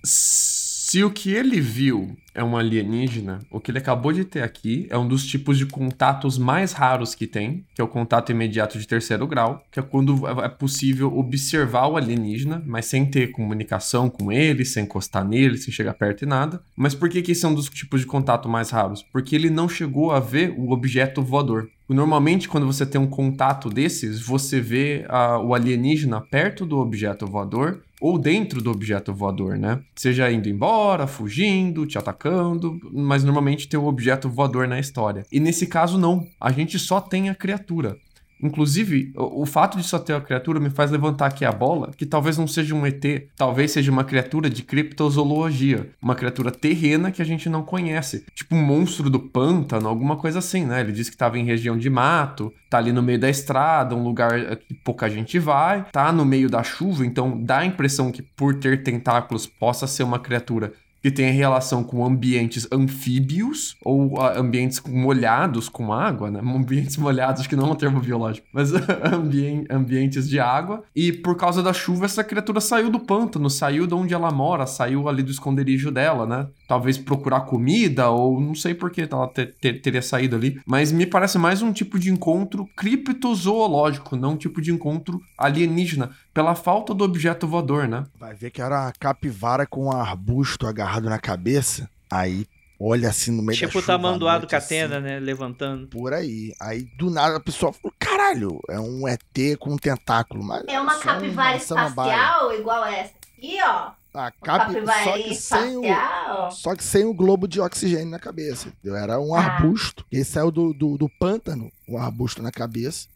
Se o que ele viu é um alienígena, o que ele acabou de ter aqui é um dos tipos de contatos mais raros que tem, que é o contato imediato de terceiro grau, que é quando é possível observar o alienígena, mas sem ter comunicação com ele, sem encostar nele, sem chegar perto e nada. Mas por que, que esse é um dos tipos de contato mais raros? Porque ele não chegou a ver o objeto voador. Normalmente, quando você tem um contato desses, você vê uh, o alienígena perto do objeto voador ou dentro do objeto voador, né? Seja indo embora, fugindo, te atacando, mas normalmente tem um objeto voador na história. E nesse caso não, a gente só tem a criatura. Inclusive, o, o, fato de só ter a criatura me faz levantar aqui a bola, que talvez não seja um ET, talvez seja uma criatura de criptozoologia, uma criatura terrena que a gente não conhece, tipo um monstro do pântano, alguma coisa assim, né? Ele disse que estava em região de mato, tá ali no meio da estrada, um lugar que pouca gente vai, tá no meio da chuva, então dá a impressão que por ter tentáculos possa ser uma criatura que tem relação com ambientes anfíbios ou uh, ambientes molhados com água, né? <laughs> Ambientes molhados, que não é um termo biológico, mas <laughs> ambi ambientes de água. E por causa da chuva, essa criatura saiu do pântano, saiu de onde ela mora, saiu ali do esconderijo dela, né? Talvez procurar comida, ou não sei por que ela ter, ter, teria saído ali. Mas me parece mais um tipo de encontro criptozoológico, não um tipo de encontro alienígena pela falta do objeto voador, né? Vai ver que era a capivara com um arbusto agarrado na cabeça. Aí olha assim no meio tipo da chuva. Tipo o tamanduá do Catena, assim, né? Levantando. Por aí. Aí do nada a pessoa falou: caralho, é um ET com um tentáculo. Mas é uma capivara espacial igual essa aqui, ó. A cap... só, que sem o... só que sem o globo de oxigênio na cabeça. Entendeu? Era um ah. arbusto. Ele saiu do, do, do pântano, um arbusto na cabeça.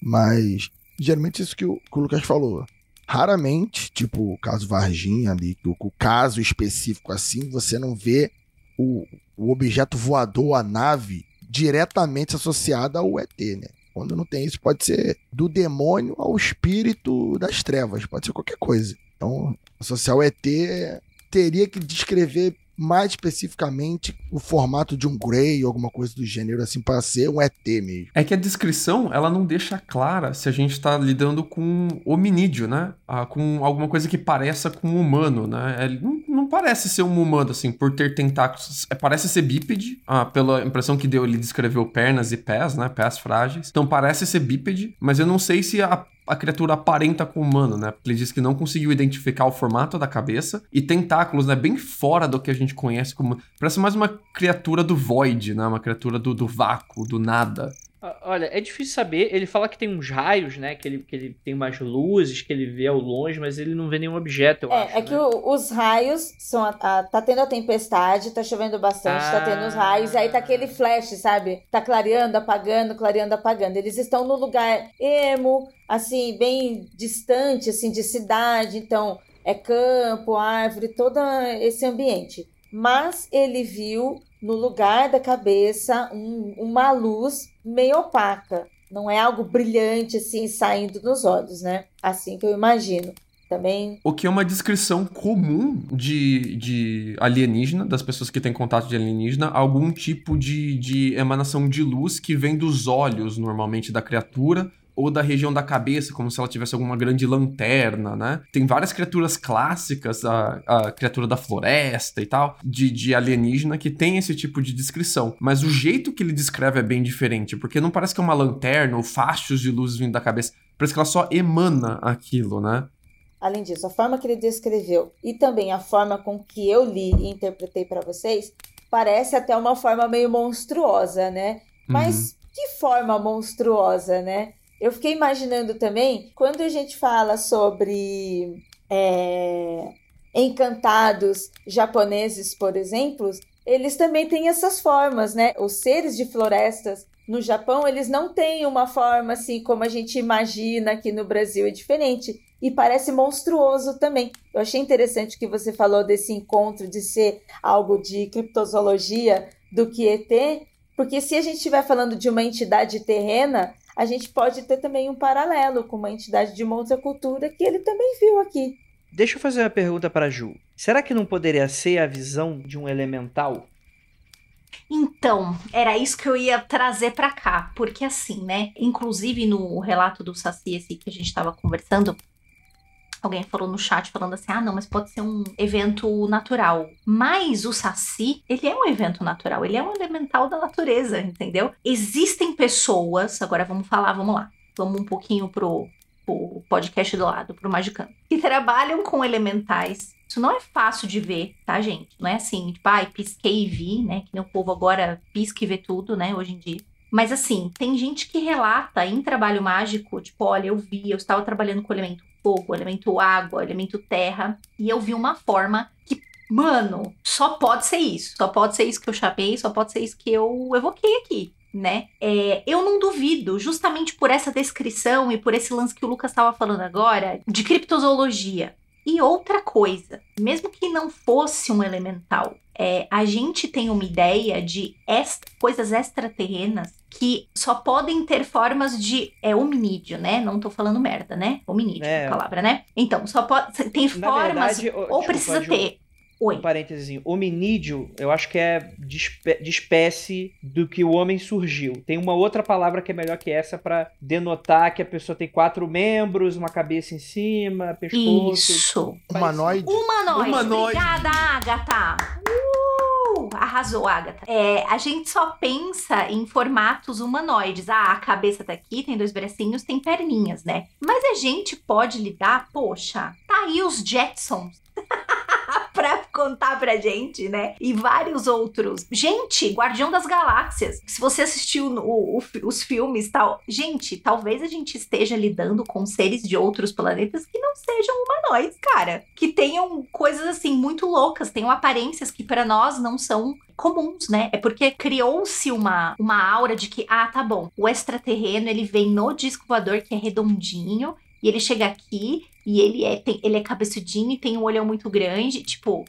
Mas geralmente isso que o, que o Lucas falou. Raramente, tipo o caso Varginha ali, o, caso específico assim, você não vê o, o objeto voador, a nave, diretamente associada ao ET, né? Quando não tem isso, pode ser do demônio ao espírito das trevas, pode ser qualquer coisa. Então, associar o ET teria que descrever mais especificamente o formato de um Grey alguma coisa do gênero, assim, para ser um ET mesmo. É que a descrição, ela não deixa clara se a gente tá lidando com hominídeo, né? Ah, com alguma coisa que pareça com um humano, né? É, não, não, parece ser um humano, assim, por ter tentáculos. É, parece ser bípede, ah, pela impressão que deu, ele descreveu pernas e pés, né? Pés frágeis. Então parece ser bípede, mas eu não sei se a a criatura aparenta com o humano, né? Porque ele diz que não conseguiu identificar o formato da cabeça e tentáculos, né? Bem fora do que a gente conhece como. Parece mais uma criatura do void, né? Uma criatura do, do vácuo, do nada. Olha, é difícil saber. Ele fala que tem uns raios, né? Que ele, que ele tem umas luzes que ele vê ao longe, mas ele não vê nenhum objeto, eu é, acho. É né? que o, os raios são. A, a, tá tendo a tempestade, tá chovendo bastante, ah. tá tendo os raios, e aí tá aquele flash, sabe? Tá clareando, apagando, clareando, apagando. Eles estão no lugar emo, assim, bem distante, assim, de cidade, então é campo, árvore, todo esse ambiente. Mas ele viu no lugar da cabeça um, uma luz meio opaca. Não é algo brilhante assim saindo nos olhos, né? Assim que eu imagino. Também. O que é uma descrição comum de, de alienígena, das pessoas que têm contato de alienígena, algum tipo de, de emanação de luz que vem dos olhos, normalmente, da criatura, ou da região da cabeça, como se ela tivesse alguma grande lanterna, né? Tem várias criaturas clássicas, a, a criatura da floresta e tal, de, de alienígena, que tem esse tipo de descrição. Mas o jeito que ele descreve é bem diferente, porque não parece que é uma lanterna ou fachos de luz vindo da cabeça. Parece que ela só emana aquilo, né? Além disso, a forma que ele descreveu e também a forma com que eu li e interpretei para vocês parece até uma forma meio monstruosa, né? Mas uhum. que forma monstruosa, né? Eu fiquei imaginando também, quando a gente fala sobre é, encantados japoneses, por exemplo, eles também têm essas formas, né? Os seres de florestas no Japão, eles não têm uma forma assim como a gente imagina aqui no Brasil, é diferente. E parece monstruoso também. Eu achei interessante que você falou desse encontro de ser algo de criptozoologia do que ET, porque se a gente estiver falando de uma entidade terrena, a gente pode ter também um paralelo com uma entidade de uma outra cultura que ele também viu aqui. Deixa eu fazer uma pergunta para Ju. Será que não poderia ser a visão de um elemental? Então, era isso que eu ia trazer para cá, porque assim, né? Inclusive no relato do Saci esse que a gente estava conversando, Alguém falou no chat falando assim: ah, não, mas pode ser um evento natural. Mas o Saci, ele é um evento natural, ele é um elemental da natureza, entendeu? Existem pessoas, agora vamos falar, vamos lá. Vamos um pouquinho pro, pro podcast do lado, pro Magicano, que trabalham com elementais. Isso não é fácil de ver, tá, gente? Não é assim, tipo, ai, pisquei e vi, né? Que nem o povo agora pisca e vê tudo, né, hoje em dia. Mas assim, tem gente que relata em trabalho mágico, tipo, olha, eu vi, eu estava trabalhando com o elemento fogo, elemento água, elemento terra, e eu vi uma forma que, mano, só pode ser isso. Só pode ser isso que eu chamei, só pode ser isso que eu evoquei aqui. Né? É, eu não duvido, justamente por essa descrição e por esse lance que o Lucas estava falando agora, de criptozoologia. E outra coisa, mesmo que não fosse um elemental, é, a gente tem uma ideia de est coisas extraterrenas que só podem ter formas de. É hominídeo, né? Não tô falando merda, né? Hominídeo, é. a palavra, né? Então, só pode. Tem Na formas. Verdade, ou desculpa, precisa ter. Oi. Um parênteses, hominídeo, eu acho que é de, espé de, espécie do que o homem surgiu. Tem uma outra palavra que é melhor que essa para denotar que a pessoa tem quatro membros, uma cabeça em cima, pescoço. Isso. Humanoide. Humanoide. Humanoide. Obrigada, Agatha. Uh, arrasou, Agatha. É, a gente só pensa em formatos humanoides. Ah, a cabeça tá aqui, tem dois bracinhos, tem perninhas, né? Mas a gente pode lidar, poxa, tá aí os Jetsons. Contar pra gente, né? E vários outros. Gente, Guardião das Galáxias. Se você assistiu o, o, os filmes tal, gente, talvez a gente esteja lidando com seres de outros planetas que não sejam humanoides, cara. Que tenham coisas assim muito loucas, tenham aparências que para nós não são comuns, né? É porque criou-se uma, uma aura de que, ah, tá bom, o extraterreno ele vem no disco voador que é redondinho E ele chega aqui e ele é, tem, ele é cabeçudinho e tem um olhão muito grande. Tipo,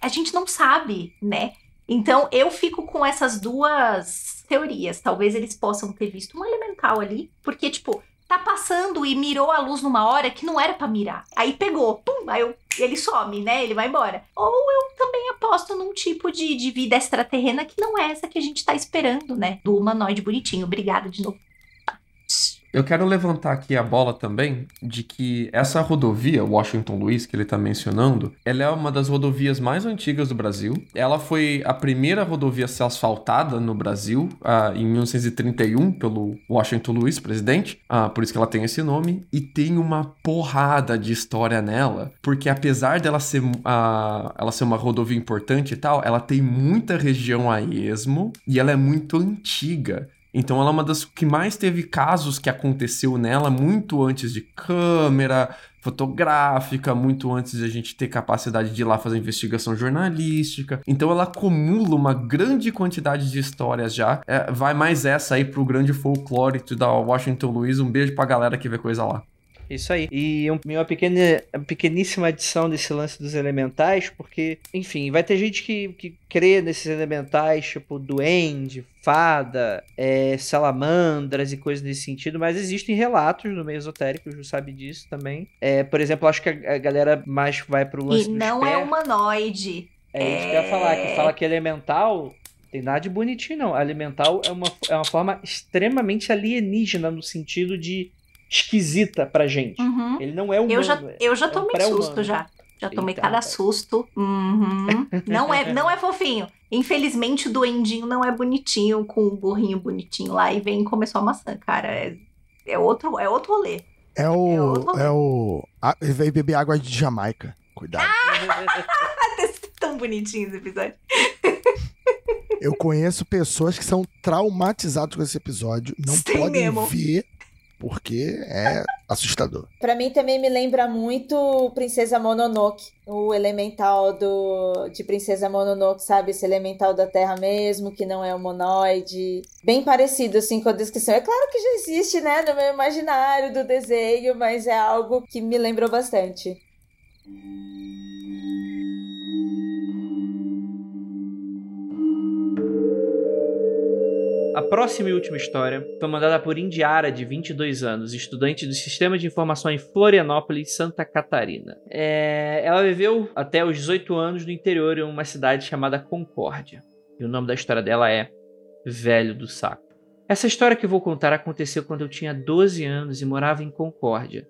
a gente não sabe, né? Então eu fico com essas duas teorias. Talvez eles possam ter visto um elemental ali, porque, tipo, tá passando e mirou a luz numa hora que não era para mirar. Aí pegou, pum, aí eu, ele some, né? Ele vai embora. Ou eu também aposto num tipo de, de vida extraterrena que não é essa que a gente tá esperando, né? Do humanoide bonitinho. Obrigada de novo. Eu quero levantar aqui a bola também de que essa rodovia, Washington Luiz, que ele está mencionando, ela é uma das rodovias mais antigas do Brasil. Ela foi a primeira rodovia a ser asfaltada no Brasil uh, em 1931 pelo Washington Luiz, presidente. Uh, por isso que ela tem esse nome. E tem uma porrada de história nela, porque apesar dela ser, uh, ela ser uma rodovia importante e tal, ela tem muita região a esmo e ela é muito antiga. Então ela é uma das que mais teve casos que aconteceu nela muito antes de câmera fotográfica, muito antes de a gente ter capacidade de ir lá fazer investigação jornalística. Então ela acumula uma grande quantidade de histórias já. É, vai mais essa aí pro grande folclore da Washington Luiz. Um beijo pra galera que vê coisa lá. Isso aí. E um, uma pequena, pequeníssima adição desse lance dos elementais, porque, enfim, vai ter gente que, que crê nesses elementais, tipo duende, fada, é, salamandras e coisas nesse sentido, mas existem relatos no meio esotérico, o Ju sabe disso também. É, por exemplo, acho que a, a galera mais vai pro lance E não é humanoide. É isso que eu ia falar, que fala que elemental tem nada de bonitinho, não. Elemental é uma, é uma forma extremamente alienígena no sentido de esquisita pra gente. Uhum. Ele não é humano. Eu já, eu já tomei é um susto já. Já tomei Eita, cada susto. Uhum. não, é, não é fofinho. Infelizmente, o duendinho não é bonitinho, com o burrinho bonitinho lá e vem comer sua maçã, cara. É, é, outro, é outro rolê. É o. É, rolê. é o. Ah, ele veio beber água de Jamaica. Cuidado. Ah! <laughs> Tão bonitinho esse episódio. Eu conheço pessoas que são traumatizadas com esse episódio. Não Sim podem mesmo. ver porque é assustador. Para mim também me lembra muito Princesa Mononoke, o elemental do de Princesa Mononoke, sabe, esse elemental da Terra mesmo, que não é humanoide, bem parecido assim com a descrição. É claro que já existe, né, no meu imaginário do desenho, mas é algo que me lembrou bastante. A próxima e última história foi mandada por Indiara, de 22 anos, estudante do Sistema de Informação em Florianópolis, Santa Catarina. É... Ela viveu até os 18 anos no interior em uma cidade chamada Concórdia. E o nome da história dela é Velho do Saco. Essa história que vou contar aconteceu quando eu tinha 12 anos e morava em Concórdia.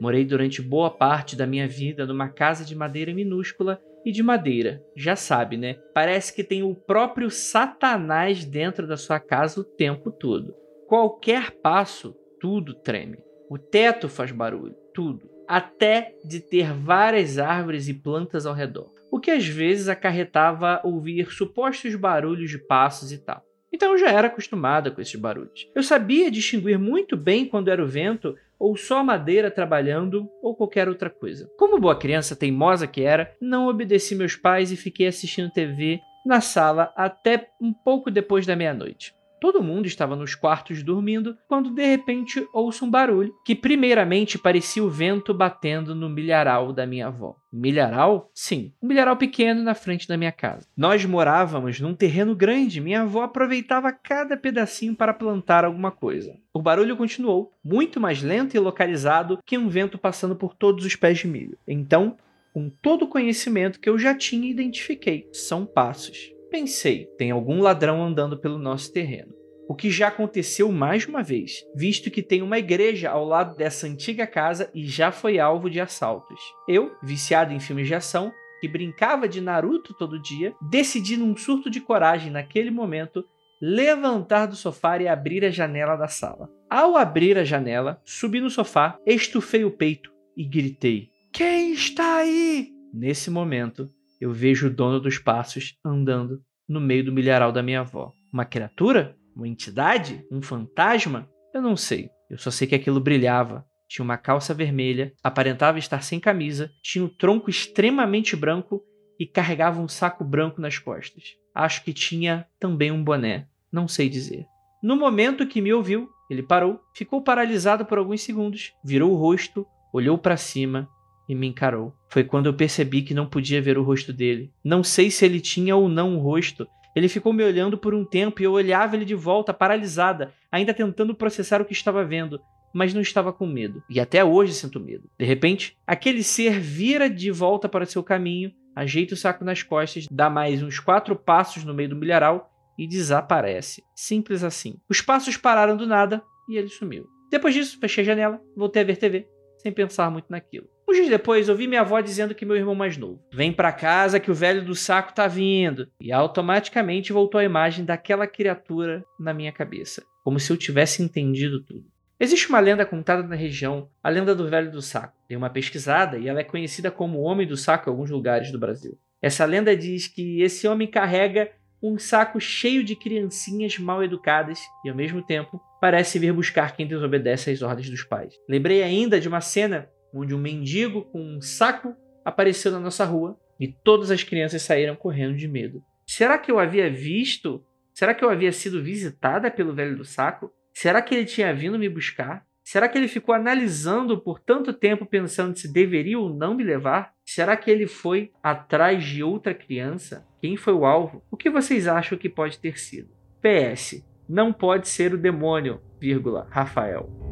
Morei durante boa parte da minha vida numa casa de madeira minúscula e de madeira. Já sabe, né? Parece que tem o próprio Satanás dentro da sua casa o tempo todo. Qualquer passo, tudo treme. O teto faz barulho, tudo. Até de ter várias árvores e plantas ao redor. O que às vezes acarretava ouvir supostos barulhos de passos e tal. Então eu já era acostumada com esses barulhos. Eu sabia distinguir muito bem quando era o vento ou só madeira trabalhando, ou qualquer outra coisa. Como boa criança teimosa que era, não obedeci meus pais e fiquei assistindo TV na sala até um pouco depois da meia-noite. Todo mundo estava nos quartos dormindo quando de repente ouço um barulho que, primeiramente, parecia o vento batendo no milharal da minha avó. Milharal? Sim, um milharal pequeno na frente da minha casa. Nós morávamos num terreno grande, minha avó aproveitava cada pedacinho para plantar alguma coisa. O barulho continuou, muito mais lento e localizado que um vento passando por todos os pés de milho. Então, com todo o conhecimento que eu já tinha, identifiquei: são passos. Pensei, tem algum ladrão andando pelo nosso terreno. O que já aconteceu mais uma vez, visto que tem uma igreja ao lado dessa antiga casa e já foi alvo de assaltos. Eu, viciado em filmes de ação, que brincava de Naruto todo dia, decidi num surto de coragem naquele momento levantar do sofá e abrir a janela da sala. Ao abrir a janela, subi no sofá, estufei o peito e gritei: Quem está aí? Nesse momento, eu vejo o dono dos passos andando no meio do milharal da minha avó. Uma criatura? Uma entidade? Um fantasma? Eu não sei. Eu só sei que aquilo brilhava. Tinha uma calça vermelha, aparentava estar sem camisa, tinha um tronco extremamente branco e carregava um saco branco nas costas. Acho que tinha também um boné. Não sei dizer. No momento que me ouviu, ele parou, ficou paralisado por alguns segundos, virou o rosto, olhou para cima e me encarou. Foi quando eu percebi que não podia ver o rosto dele. Não sei se ele tinha ou não um rosto. Ele ficou me olhando por um tempo e eu olhava ele de volta, paralisada, ainda tentando processar o que estava vendo, mas não estava com medo. E até hoje sinto medo. De repente, aquele ser vira de volta para seu caminho, ajeita o saco nas costas, dá mais uns quatro passos no meio do milharal e desaparece. Simples assim. Os passos pararam do nada e ele sumiu. Depois disso, fechei a janela, voltei a ver TV, sem pensar muito naquilo. Um dia depois, ouvi minha avó dizendo que meu irmão mais novo. Vem para casa que o velho do saco tá vindo. E automaticamente voltou a imagem daquela criatura na minha cabeça. Como se eu tivesse entendido tudo. Existe uma lenda contada na região, a lenda do velho do saco. Dei uma pesquisada e ela é conhecida como homem do saco em alguns lugares do Brasil. Essa lenda diz que esse homem carrega um saco cheio de criancinhas mal educadas e, ao mesmo tempo, parece vir buscar quem desobedece às ordens dos pais. Lembrei ainda de uma cena onde um mendigo com um saco apareceu na nossa rua e todas as crianças saíram correndo de medo. Será que eu havia visto? Será que eu havia sido visitada pelo velho do saco? Será que ele tinha vindo me buscar? Será que ele ficou analisando por tanto tempo pensando se deveria ou não me levar? Será que ele foi atrás de outra criança? Quem foi o alvo? O que vocês acham que pode ter sido? PS. Não pode ser o demônio, vírgula, Rafael.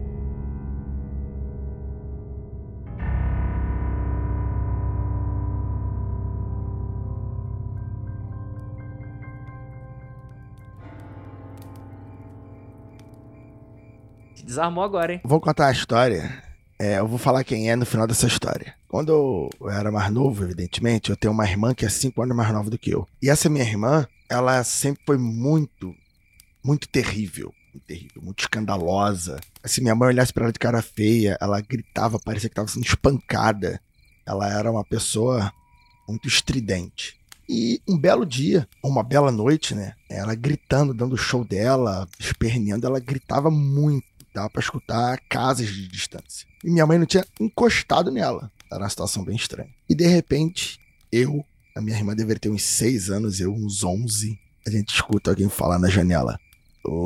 Desarmou agora, hein? Vou contar a história. É, eu vou falar quem é no final dessa história. Quando eu era mais novo, evidentemente, eu tenho uma irmã que é cinco anos mais nova do que eu. E essa minha irmã, ela sempre foi muito, muito terrível. Muito terrível, muito escandalosa. Se minha mãe olhasse pra ela de cara feia, ela gritava, parecia que estava sendo espancada. Ela era uma pessoa muito estridente. E um belo dia, uma bela noite, né? Ela gritando, dando show dela, esperneando, ela gritava muito dava para escutar casas de distância. E minha mãe não tinha encostado nela. Era uma situação bem estranha. E de repente, eu, a minha irmã deveria ter uns 6 anos, eu uns 11, a gente escuta alguém falar na janela. Oi,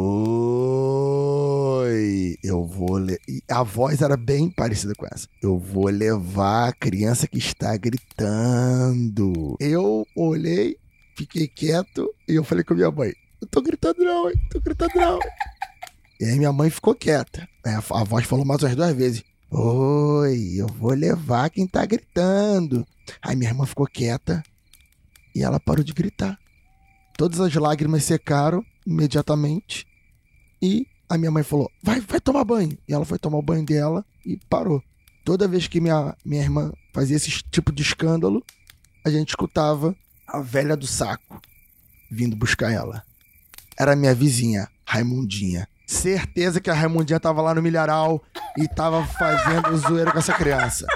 eu vou. Le... E a voz era bem parecida com essa. Eu vou levar a criança que está gritando. Eu olhei, fiquei quieto e eu falei com minha mãe: Eu tô gritando não, hein? Tô gritando não. E aí minha mãe ficou quieta. A voz falou mais umas duas vezes. Oi, eu vou levar quem tá gritando. Aí minha irmã ficou quieta e ela parou de gritar. Todas as lágrimas secaram imediatamente e a minha mãe falou: vai, vai tomar banho. E ela foi tomar o banho dela e parou. Toda vez que minha, minha irmã fazia esse tipo de escândalo, a gente escutava a velha do saco vindo buscar ela. Era minha vizinha, Raimundinha. Certeza que a Raimundinha tava lá no milharal e tava fazendo zoeira com essa criança.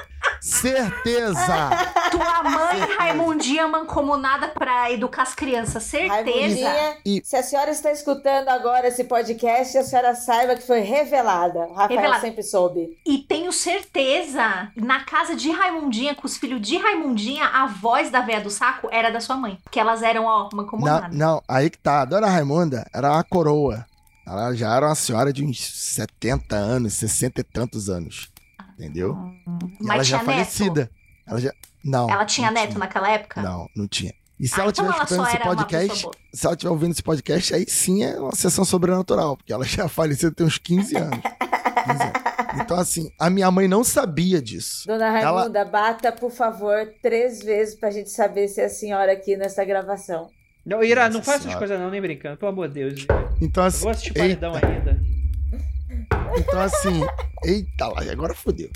Certeza! Tua mãe, Certeza. Raimundinha, mancomunada pra educar as crianças. Certeza! E... Se a senhora está escutando agora esse podcast, a senhora saiba que foi revelada. Rafael revelada. sempre soube. E tenho certeza, na casa de Raimundinha, com os filhos de Raimundinha, a voz da véia do saco era da sua mãe. Que elas eram, ó, mancomunadas. Não, não, aí que tá. A dona Raimunda era uma coroa. Ela já era uma senhora de uns 70 anos, 60 e tantos anos. Entendeu? Hum, e ela já falecida. Ela já. Não. Ela tinha neto tinha. naquela época? Não, não tinha. E se ah, ela estiver então escutando esse podcast, se ela estiver ouvindo esse podcast, aí sim é uma sessão sobrenatural, porque ela já <laughs> faleceu tem uns 15 anos. 15 anos. Então, assim, a minha mãe não sabia disso. Dona Raimunda, ela... bata, por favor, três vezes pra gente saber se é a senhora aqui nessa gravação. Não, Ira, Nossa não faz essas coisas não, nem brincando, pelo amor de Deus. Então assim. Eu vou assistir paredão ainda. Então assim, eita lá, agora fodeu.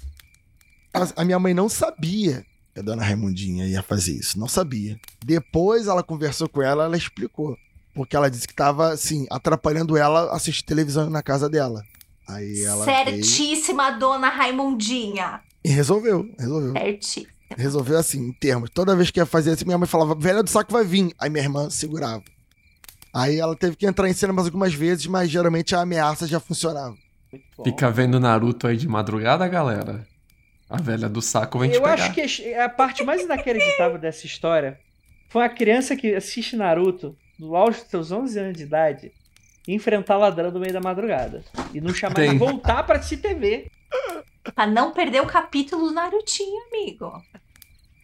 A minha mãe não sabia que a dona Raimundinha ia fazer isso, não sabia. Depois ela conversou com ela, ela explicou. Porque ela disse que tava, assim, atrapalhando ela assistir televisão na casa dela. Aí ela. Certíssima, veio... dona Raimundinha. E resolveu, resolveu. Certíssima. Resolveu assim, em termos. Toda vez que ia fazer assim, minha mãe falava, velha do saco vai vir. Aí minha irmã segurava. Aí ela teve que entrar em cena mais algumas vezes, mas geralmente a ameaça já funcionava. Fica vendo Naruto aí de madrugada, galera. A velha do saco vem te Eu pegar. acho que a parte mais inacreditável dessa história foi uma criança que assiste Naruto no auge dos seus 11 anos de idade enfrentar ladrão no meio da madrugada. E não chamar Tem. voltar pra assistir TV. Pra não perder o capítulo do Narutinho, amigo.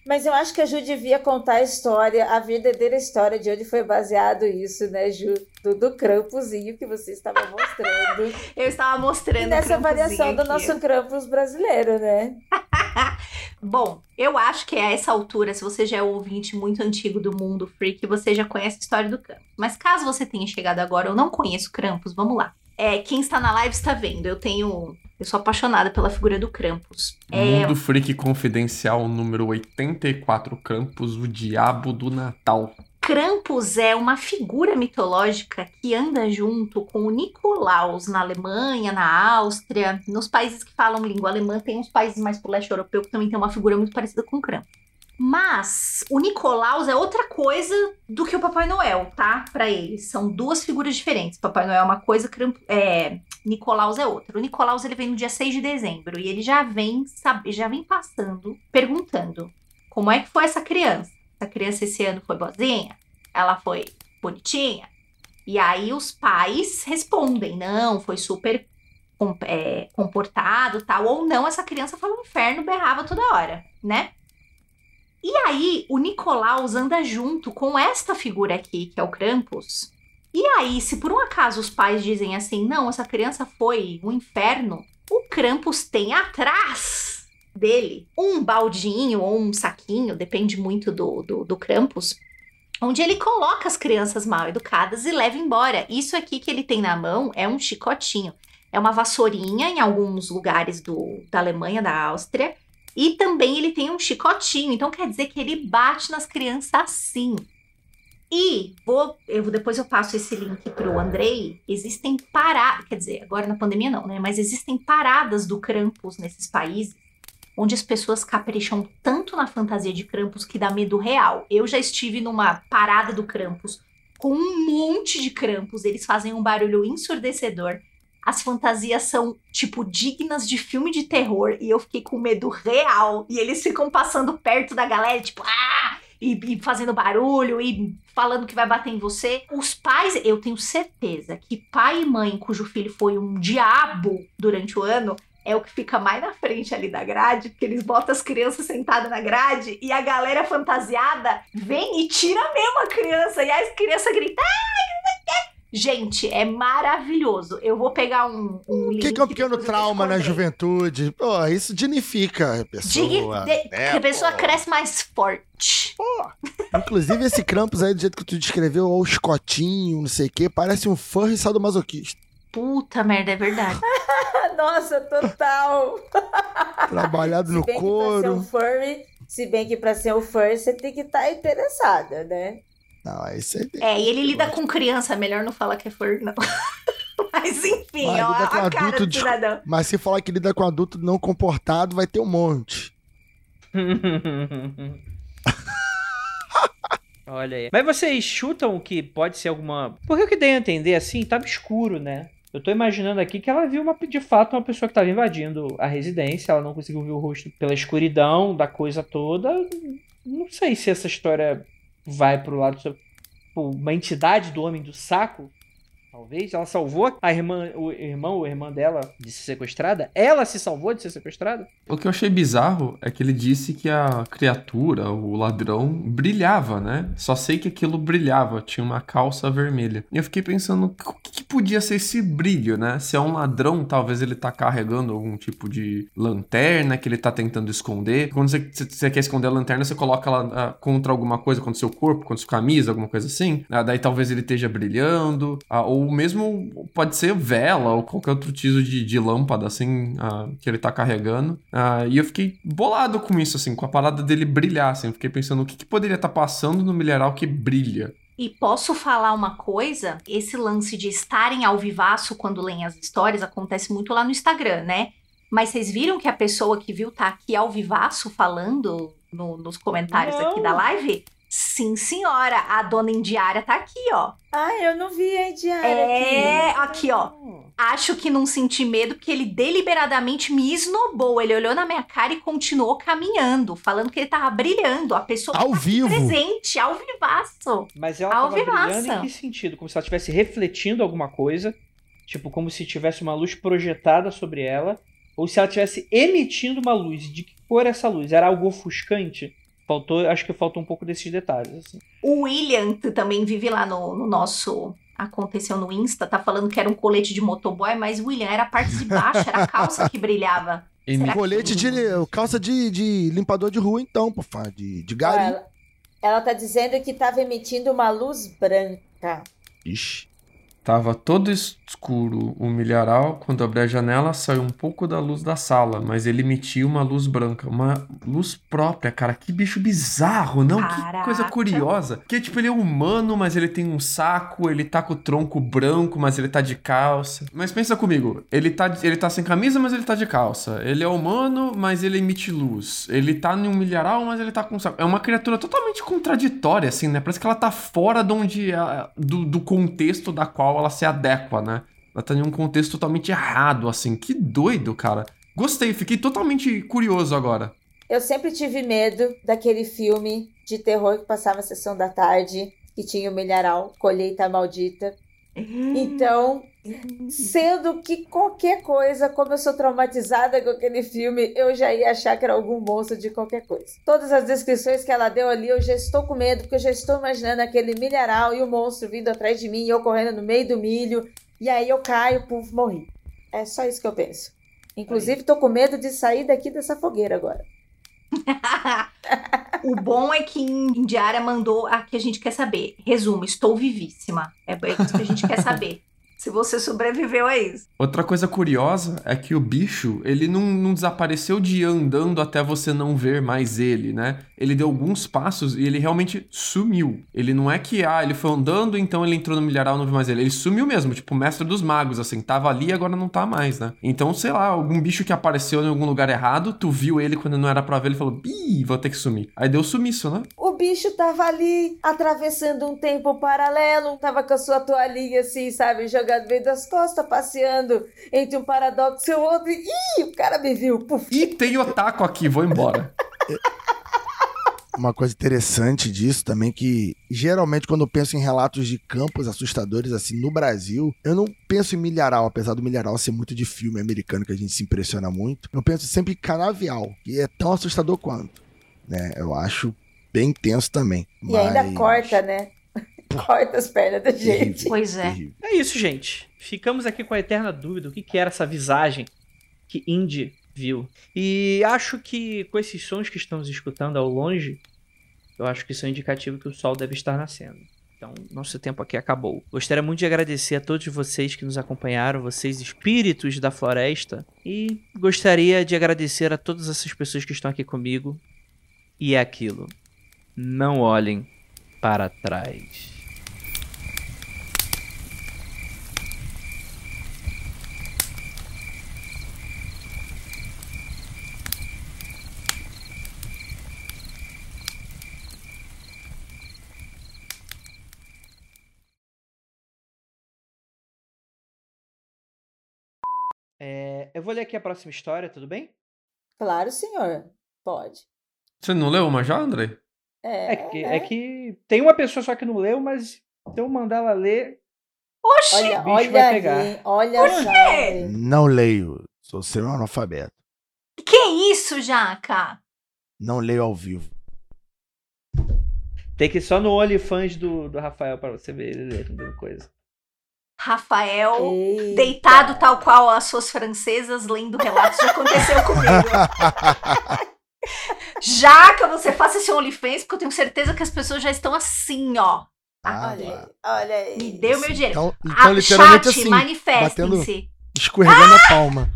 Mas eu acho que a Ju devia contar a história, a verdadeira história de onde foi baseado isso, né, Ju? Do, do Crampuzinho que você estava mostrando. <laughs> Eu estava mostrando e nessa variação do aqui. nosso Krampus brasileiro, né? <laughs> Bom, eu acho que a essa altura, se você já é um ouvinte muito antigo do mundo freak, você já conhece a história do Krampus. Mas caso você tenha chegado agora ou não conheça o Krampus, vamos lá. É, quem está na live está vendo. Eu tenho. Eu sou apaixonada pela figura do Krampus. É, Mundo Freak Confidencial número 84, Campos, o Diabo do Natal. Krampus é uma figura mitológica que anda junto com o Nicolaus na Alemanha, na Áustria, nos países que falam língua alemã, tem uns países mais pro leste europeu que também tem uma figura muito parecida com o Krampus. Mas o Nicolaus é outra coisa do que o Papai Noel, tá? Pra eles. São duas figuras diferentes. Papai Noel é uma coisa, é, Nicolaus é outra. O Nicolaus ele vem no dia 6 de dezembro e ele já vem, sabe, já vem passando, perguntando como é que foi essa criança. Essa criança esse ano foi boazinha? Ela foi bonitinha? E aí os pais respondem: não, foi super é, comportado, tal. Ou não, essa criança foi um inferno, berrava toda hora, né? E aí o Nicolaus anda junto com esta figura aqui, que é o Krampus. E aí, se por um acaso os pais dizem assim, não, essa criança foi um inferno, o Krampus tem atrás dele um baldinho ou um saquinho, depende muito do, do, do Krampus, onde ele coloca as crianças mal educadas e leva embora. Isso aqui que ele tem na mão é um chicotinho. É uma vassourinha em alguns lugares do, da Alemanha, da Áustria. E também ele tem um chicotinho. Então quer dizer que ele bate nas crianças assim. E vou, eu, depois eu passo esse link pro Andrei. Existem paradas, quer dizer, agora na pandemia não, né? Mas existem paradas do Krampus nesses países onde as pessoas capricham tanto na fantasia de Krampus que dá medo real. Eu já estive numa parada do Krampus com um monte de Krampus, eles fazem um barulho ensurdecedor. As fantasias são, tipo, dignas de filme de terror e eu fiquei com medo real. E eles ficam passando perto da galera, tipo, ah! E, e fazendo barulho e falando que vai bater em você. Os pais, eu tenho certeza que pai e mãe cujo filho foi um diabo durante o ano é o que fica mais na frente ali da grade, porque eles botam as crianças sentadas na grade e a galera fantasiada vem e tira mesmo a criança. E as crianças gritam. "Ai, não sei o quê." Gente, é maravilhoso. Eu vou pegar um, um O que, que é um pequeno trauma na juventude? Pô, isso dignifica a pessoa. De- né, que a pessoa pô? cresce mais forte. Inclusive, esse Krampus aí, do jeito que tu descreveu, ou o escotinho, não sei o quê, parece um furry sadomasoquista. Puta merda, é verdade. <laughs> <laughs> Nossa, total! Trabalhado no um couro. furry, se bem que pra ser um furry você tem que estar interessada, né? Não, isso aí. É, e ele lida com criança, melhor não falar que é for, não. <laughs> Mas enfim, Vai, ó, lida com a cara adulto do de- cidadão. Mas se falar que lida com adulto não comportado, vai ter um monte. <laughs> Olha aí. Mas vocês chutam que pode ser alguma. Porque o que dei a entender assim, tava escuro, né? Eu tô imaginando aqui que ela viu uma, de fato uma pessoa que tava invadindo a residência, ela não conseguiu ver o rosto pela escuridão da coisa toda. Não sei se essa história vai pro lado. Tipo, uma entidade do homem do saco. Talvez. Ela salvou a irmã, o irmão ou irmã dela de ser sequestrada. Ela se salvou de ser sequestrada? O que eu achei bizarro é que ele disse que a criatura, o ladrão, brilhava, né? Só sei que aquilo brilhava, tinha uma calça vermelha. E eu fiquei pensando, o que, que podia ser esse brilho, né? Se é um ladrão, talvez ele tá carregando algum tipo de lanterna que ele tá tentando esconder. Quando você, você- quer esconder a lanterna, você coloca ela ah, contra alguma coisa, contra o seu corpo, contra sua camisa, alguma coisa assim. Ah, daí talvez ele esteja brilhando. ah, ou mesmo pode ser vela ou qualquer outro tipo de, de lâmpada, assim, ah, que ele tá carregando. Ah, e eu fiquei bolado com isso, assim, com a parada dele brilhar, assim. Eu fiquei pensando o que, que poderia estar passando no milharal que brilha. E posso falar uma coisa? Esse lance de estarem ao vivaço quando leem as histórias acontece muito lá no Instagram, né? Mas vocês viram que a pessoa que viu tá aqui ao vivaço falando no- nos comentários Não. aqui da live? Sim, senhora. A dona Indiária tá aqui, ó. Ah, eu não vi a diária É, aqui. aqui, ó. Acho que não senti medo porque ele deliberadamente me esnobou. Ele olhou na minha cara e continuou caminhando, falando que ele tava brilhando. A pessoa Ao tá vivo. presente, ao vivaço. Mas ela Ao tava brilhando em que sentido? Como se ela estivesse refletindo alguma coisa, tipo como se tivesse uma luz projetada sobre ela, ou se ela estivesse emitindo uma luz. De que cor é essa luz? Era algo ofuscante? Faltou, acho que faltou um pouco desses detalhes. Assim. O William, que também vive lá no, no nosso. Aconteceu no Insta, tá falando que era um colete de motoboy, mas William era a parte de baixo, era a calça que brilhava. E Será que- Colete de. calça de, de limpador de rua, então, pô, fã, de, de gari. Ela, ela tá dizendo que tava emitindo uma luz branca. Ixi. Tava todo escuro o milharal. Quando abri a janela, saiu um pouco da luz da sala, mas ele emitia uma luz branca, uma luz própria, cara. Que bicho bizarro, não? Que Caraca. coisa curiosa. Que tipo, ele é humano, mas ele tem um saco, ele tá com o tronco branco, mas ele tá de calça. Mas pensa comigo, ele tá, ele tá sem camisa, mas ele tá de calça. Ele é humano, mas ele emite luz. Ele tá em um milharal, mas ele tá com um saco. É uma criatura totalmente contraditória, assim, né? Parece que ela tá fora de onde, a- do, do contexto da qual ela se adequa, né? Ela tá em um contexto totalmente errado, assim. Que doido, cara. Gostei, fiquei totalmente curioso agora. Eu sempre tive medo daquele filme de terror que passava na sessão da tarde, que tinha o milharal, Colheita Maldita. Então, sendo que qualquer coisa, como eu sou traumatizada com aquele filme, eu já ia achar que era algum monstro de qualquer coisa. Todas as descrições que ela deu ali, eu já estou com medo, porque eu já estou imaginando aquele milharal e o monstro vindo atrás de mim, e eu correndo no meio do milho, e aí eu caio, puf, morri. É só isso que eu penso. Inclusive, tô com medo de sair daqui dessa fogueira agora. <laughs> o bom é que em Diária mandou a que a gente quer saber. Resumo, estou vivíssima. É isso que a gente quer saber. Se você sobreviveu a isso. Outra coisa curiosa é que o bicho, ele não, não desapareceu de andando até você não ver mais ele, né? Ele deu alguns passos e ele realmente sumiu. Ele não é que, ah, ele foi andando, então ele entrou no milharal não viu mais ele. Ele sumiu mesmo, tipo, o mestre dos magos, assim, tava ali e agora não tá mais, né? Então, sei lá, algum bicho que apareceu em algum lugar errado, tu viu ele quando não era pra ver, ele falou, ih, vou ter que sumir. Aí deu sumiço, né? O bicho tava ali, atravessando um tempo paralelo, tava com a sua toalhinha assim, sabe, jogada no meio das costas, passeando entre um paradoxo e o outro. E, ih, o cara me viu. Puf. E tem otaku aqui, vou embora. <laughs> Uma coisa interessante disso também que geralmente quando eu penso em relatos de campos assustadores assim no Brasil, eu não penso em milharal, apesar do milharal ser muito de filme americano que a gente se impressiona muito. Eu penso sempre em canavial, que é tão assustador quanto, né? Eu acho bem tenso também. E ainda mas- corta, né? <laughs> corta as pernas da gente. Pois é. É isso, gente. Ficamos aqui com a eterna dúvida: o que, que era essa visagem que Indy viu? E acho que com esses sons que estamos escutando ao longe, eu acho que isso é um indicativo que o sol deve estar nascendo. Então, nosso tempo aqui acabou. Gostaria muito de agradecer a todos vocês que nos acompanharam, vocês espíritos da floresta, e gostaria de agradecer a todas essas pessoas que estão aqui comigo. E é aquilo. Não olhem para trás. É, eu vou ler aqui a próxima história, tudo bem? Claro, senhor. Pode. Você não leu uma já, André? É, É que, é que tem uma pessoa só que não leu, mas se eu mandar ela ler, Oxi! Olha, olha vai aí, pegar. hein? olha Por quê? Não leio, sou ser um analfabeto. Que isso, Jaca? Não leio ao vivo. tem que ir só no OnlyFans do, do Rafael pra você ver ele lendo coisa. Rafael, Eita. deitado tal qual as suas francesas, lendo relatos, já aconteceu comigo. <laughs> Jaca, você faça esse OnlyFans, porque eu tenho certeza que as pessoas já estão assim, ó. Ah, Olha lá. aí, olha aí. Me deu meu dinheiro. Então, Ah, então literalmente chat, assim, manifestem-se. escorregando a palma.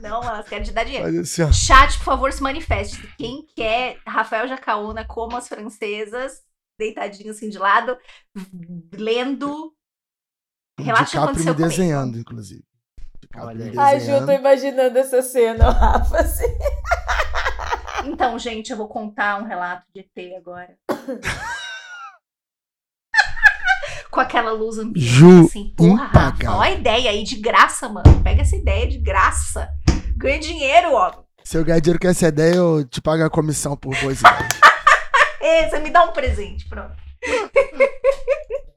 Não, elas querem te dar dinheiro. Assim. Chat, por favor, se manifeste. Quem quer Rafael Jacaúna como as francesas, deitadinho assim de lado, lendo. O Relaxa DiCaprio me aconteceu comigo. desenhando, inclusive. DiCaprio Olha me. Ai, Ju, eu tô imaginando essa cena, <laughs> Rafa. Assim. Então, gente, eu vou contar um relato de ET agora. com aquela luz ambiente, Ju, assim, porra, Rafa, impagável. ó a ideia aí de graça, mano. Pega essa ideia de graça. Ganha dinheiro, ó. Se eu ganhar dinheiro com essa ideia, eu te pago a comissão por ideias. <laughs> Ê, você me dá um presente, pronto. <laughs>